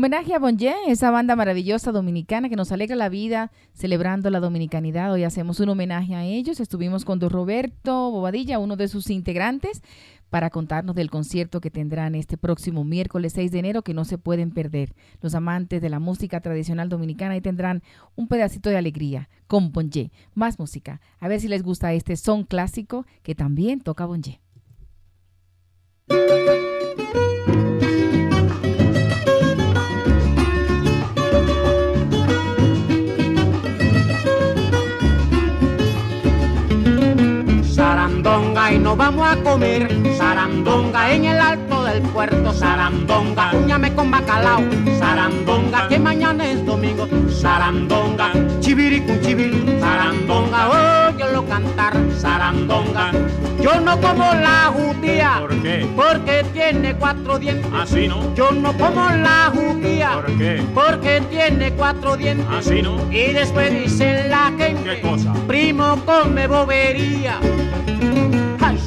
Homenaje a Bonje, esa banda maravillosa dominicana que nos alegra la vida celebrando la dominicanidad. Hoy hacemos un homenaje a ellos. Estuvimos con don Roberto Bobadilla, uno de sus integrantes, para contarnos del concierto que tendrán este próximo miércoles 6 de enero que no se pueden perder. Los amantes de la música tradicional dominicana ahí tendrán un pedacito de alegría con Bonje. Más música. A ver si les gusta este son clásico que también toca Bonje. Y nos vamos a comer Sarandonga en el alto del puerto Sarandonga, uñame con bacalao Sarandonga, que mañana es domingo Sarandonga, chiviri con chiviri Sarandonga, óyelo cantar Sarandonga Yo no como la judía ¿Por qué? Porque tiene cuatro dientes Así no. Yo no como la judía ¿Por qué? Porque tiene cuatro dientes Así no. Y después dice la gente ¿Qué cosa? Primo come bobería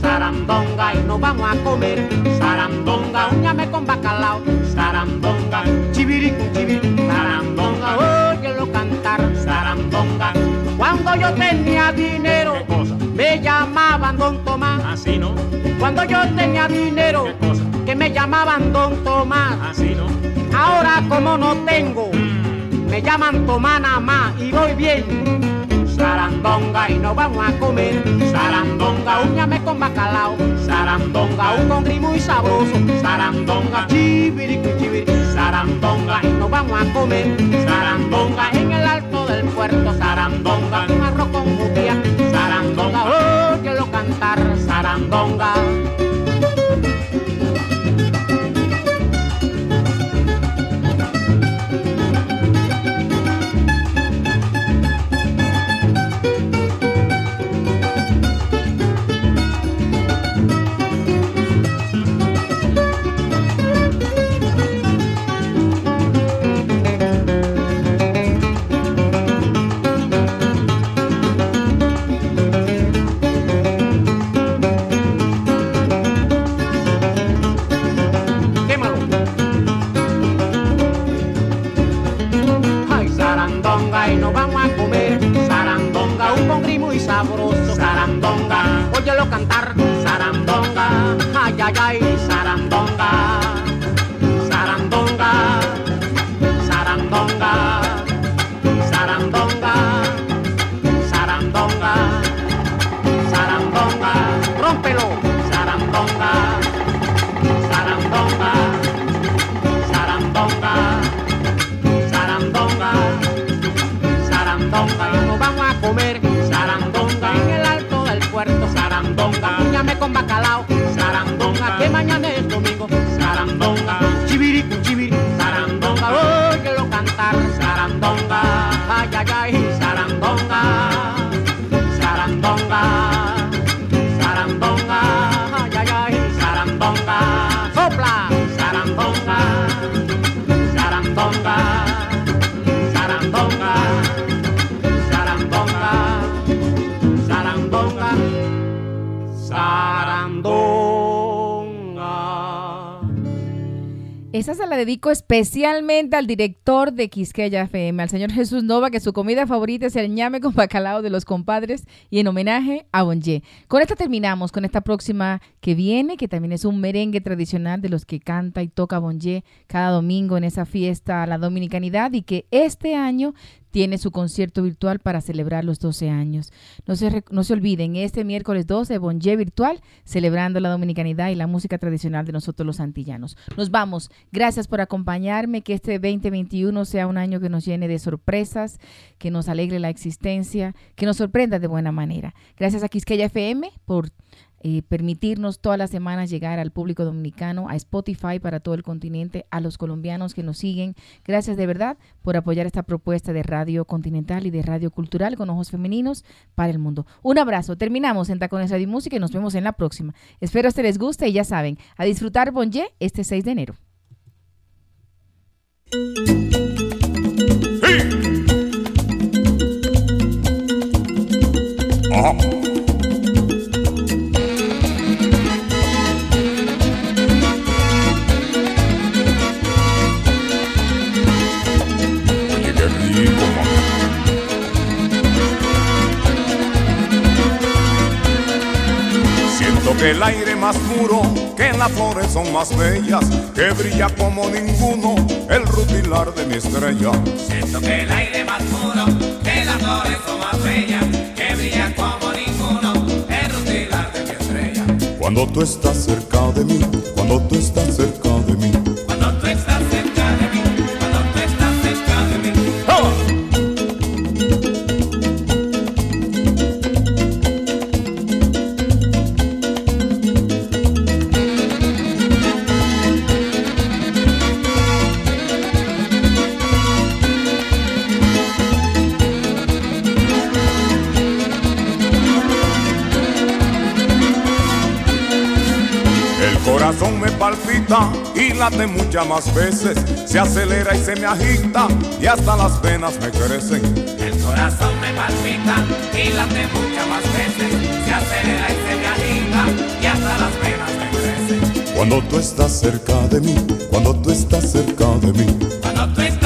sarandonga y nos vamos a comer Sarandonga, uñame con bacalao Sarandonga, chiviri con chiviri Sarandonga, óyelo cantar Sarandonga Cuando yo tenía dinero ¿Qué cosa? Me llamaban Don Tomás Así no. Cuando yo tenía dinero ¿Qué cosa? Que me llamaban Don Tomás Así no. Ahora como no tengo Mm. me llaman Tomás nada más y voy bien. Sarandonga y nos vamos a comer. Sarandonga, uñame con bacalao. Sarandonga, un congri muy sabroso. Sarandonga, chiviri cu chiviri. Sarandonga y nos vamos a comer. Sarandonga en el alto del puerto. Sarandonga, un arroz con judía. Sarandonga, óyelo cantar. Sarandonga. Esa se la dedico especialmente al director de Quisqueya FM, al señor Jesús Nova, que su comida favorita es el ñame con bacalao de los compadres y en homenaje a Bonje. Con esta terminamos, con esta próxima que viene, que también es un merengue tradicional de los que canta y toca Bonje cada domingo en esa fiesta a la dominicanidad y que este año tiene su concierto virtual para celebrar los 12 años. No se, no se olviden, este miércoles 12, Bonje Virtual, celebrando la dominicanidad y la música tradicional de nosotros los antillanos. Nos vamos. Gracias por acompañarme. Que este 2021 sea un año que nos llene de sorpresas, que nos alegre la existencia, que nos sorprenda de buena manera. Gracias a Quisqueya FM por eh, permitirnos todas las semanas llegar al público dominicano, a Spotify para todo el continente, a los colombianos que nos siguen. Gracias de verdad por apoyar esta propuesta de Radio Continental y de Radio Cultural con ojos femeninos para el mundo. Un abrazo. Terminamos en Tacones Radio Música y nos vemos en la próxima. Espero que les guste y ya saben, a disfrutar Bonje este 6 de enero. Que el aire más puro, que las flores son más bellas, que brilla como ninguno el rutilar de mi estrella. Siento que el aire más puro, que las flores son más bellas, que brillan como ninguno, el rutilar de mi estrella. Cuando tú estás cerca de mí, cuando tú estás cerca de mí. Cuando tú estás palpita y late muchas más veces, se acelera y se me agita y hasta las venas me crecen. El corazón me palpita y late muchas más veces, se acelera y se me agita y hasta las venas me crecen. Cuando tú estás cerca de mí, cuando tú estás cerca de mí. Cuando tú estás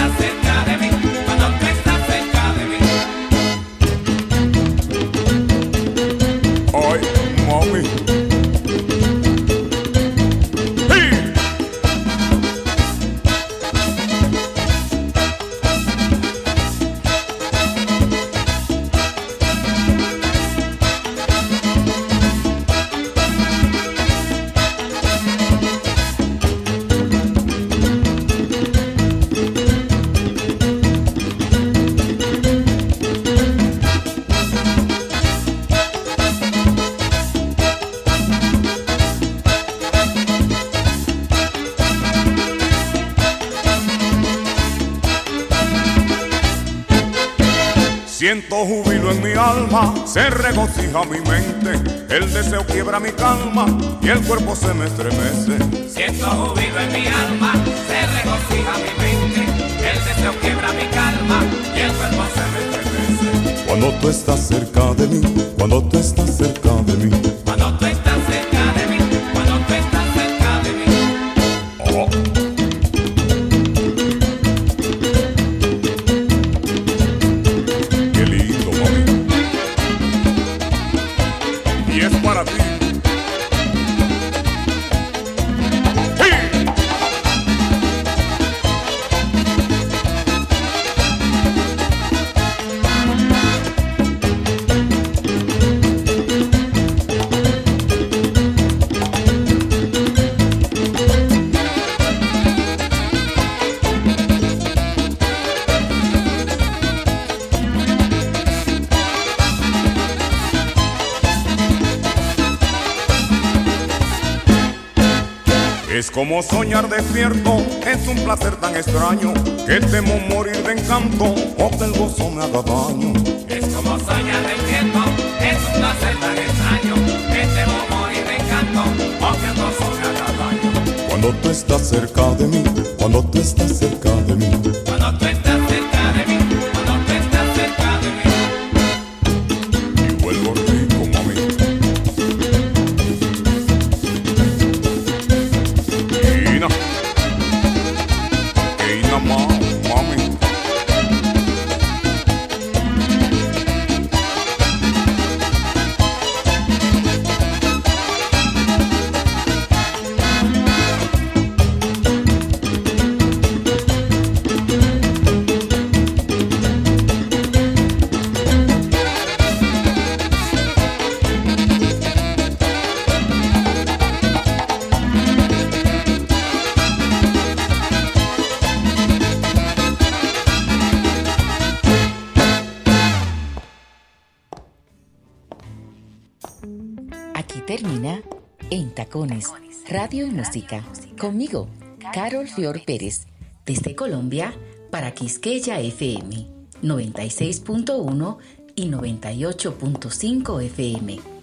un placer Carol Fior Pérez, desde Colombia para Quisqueya FM 96.1 y 98.5 FM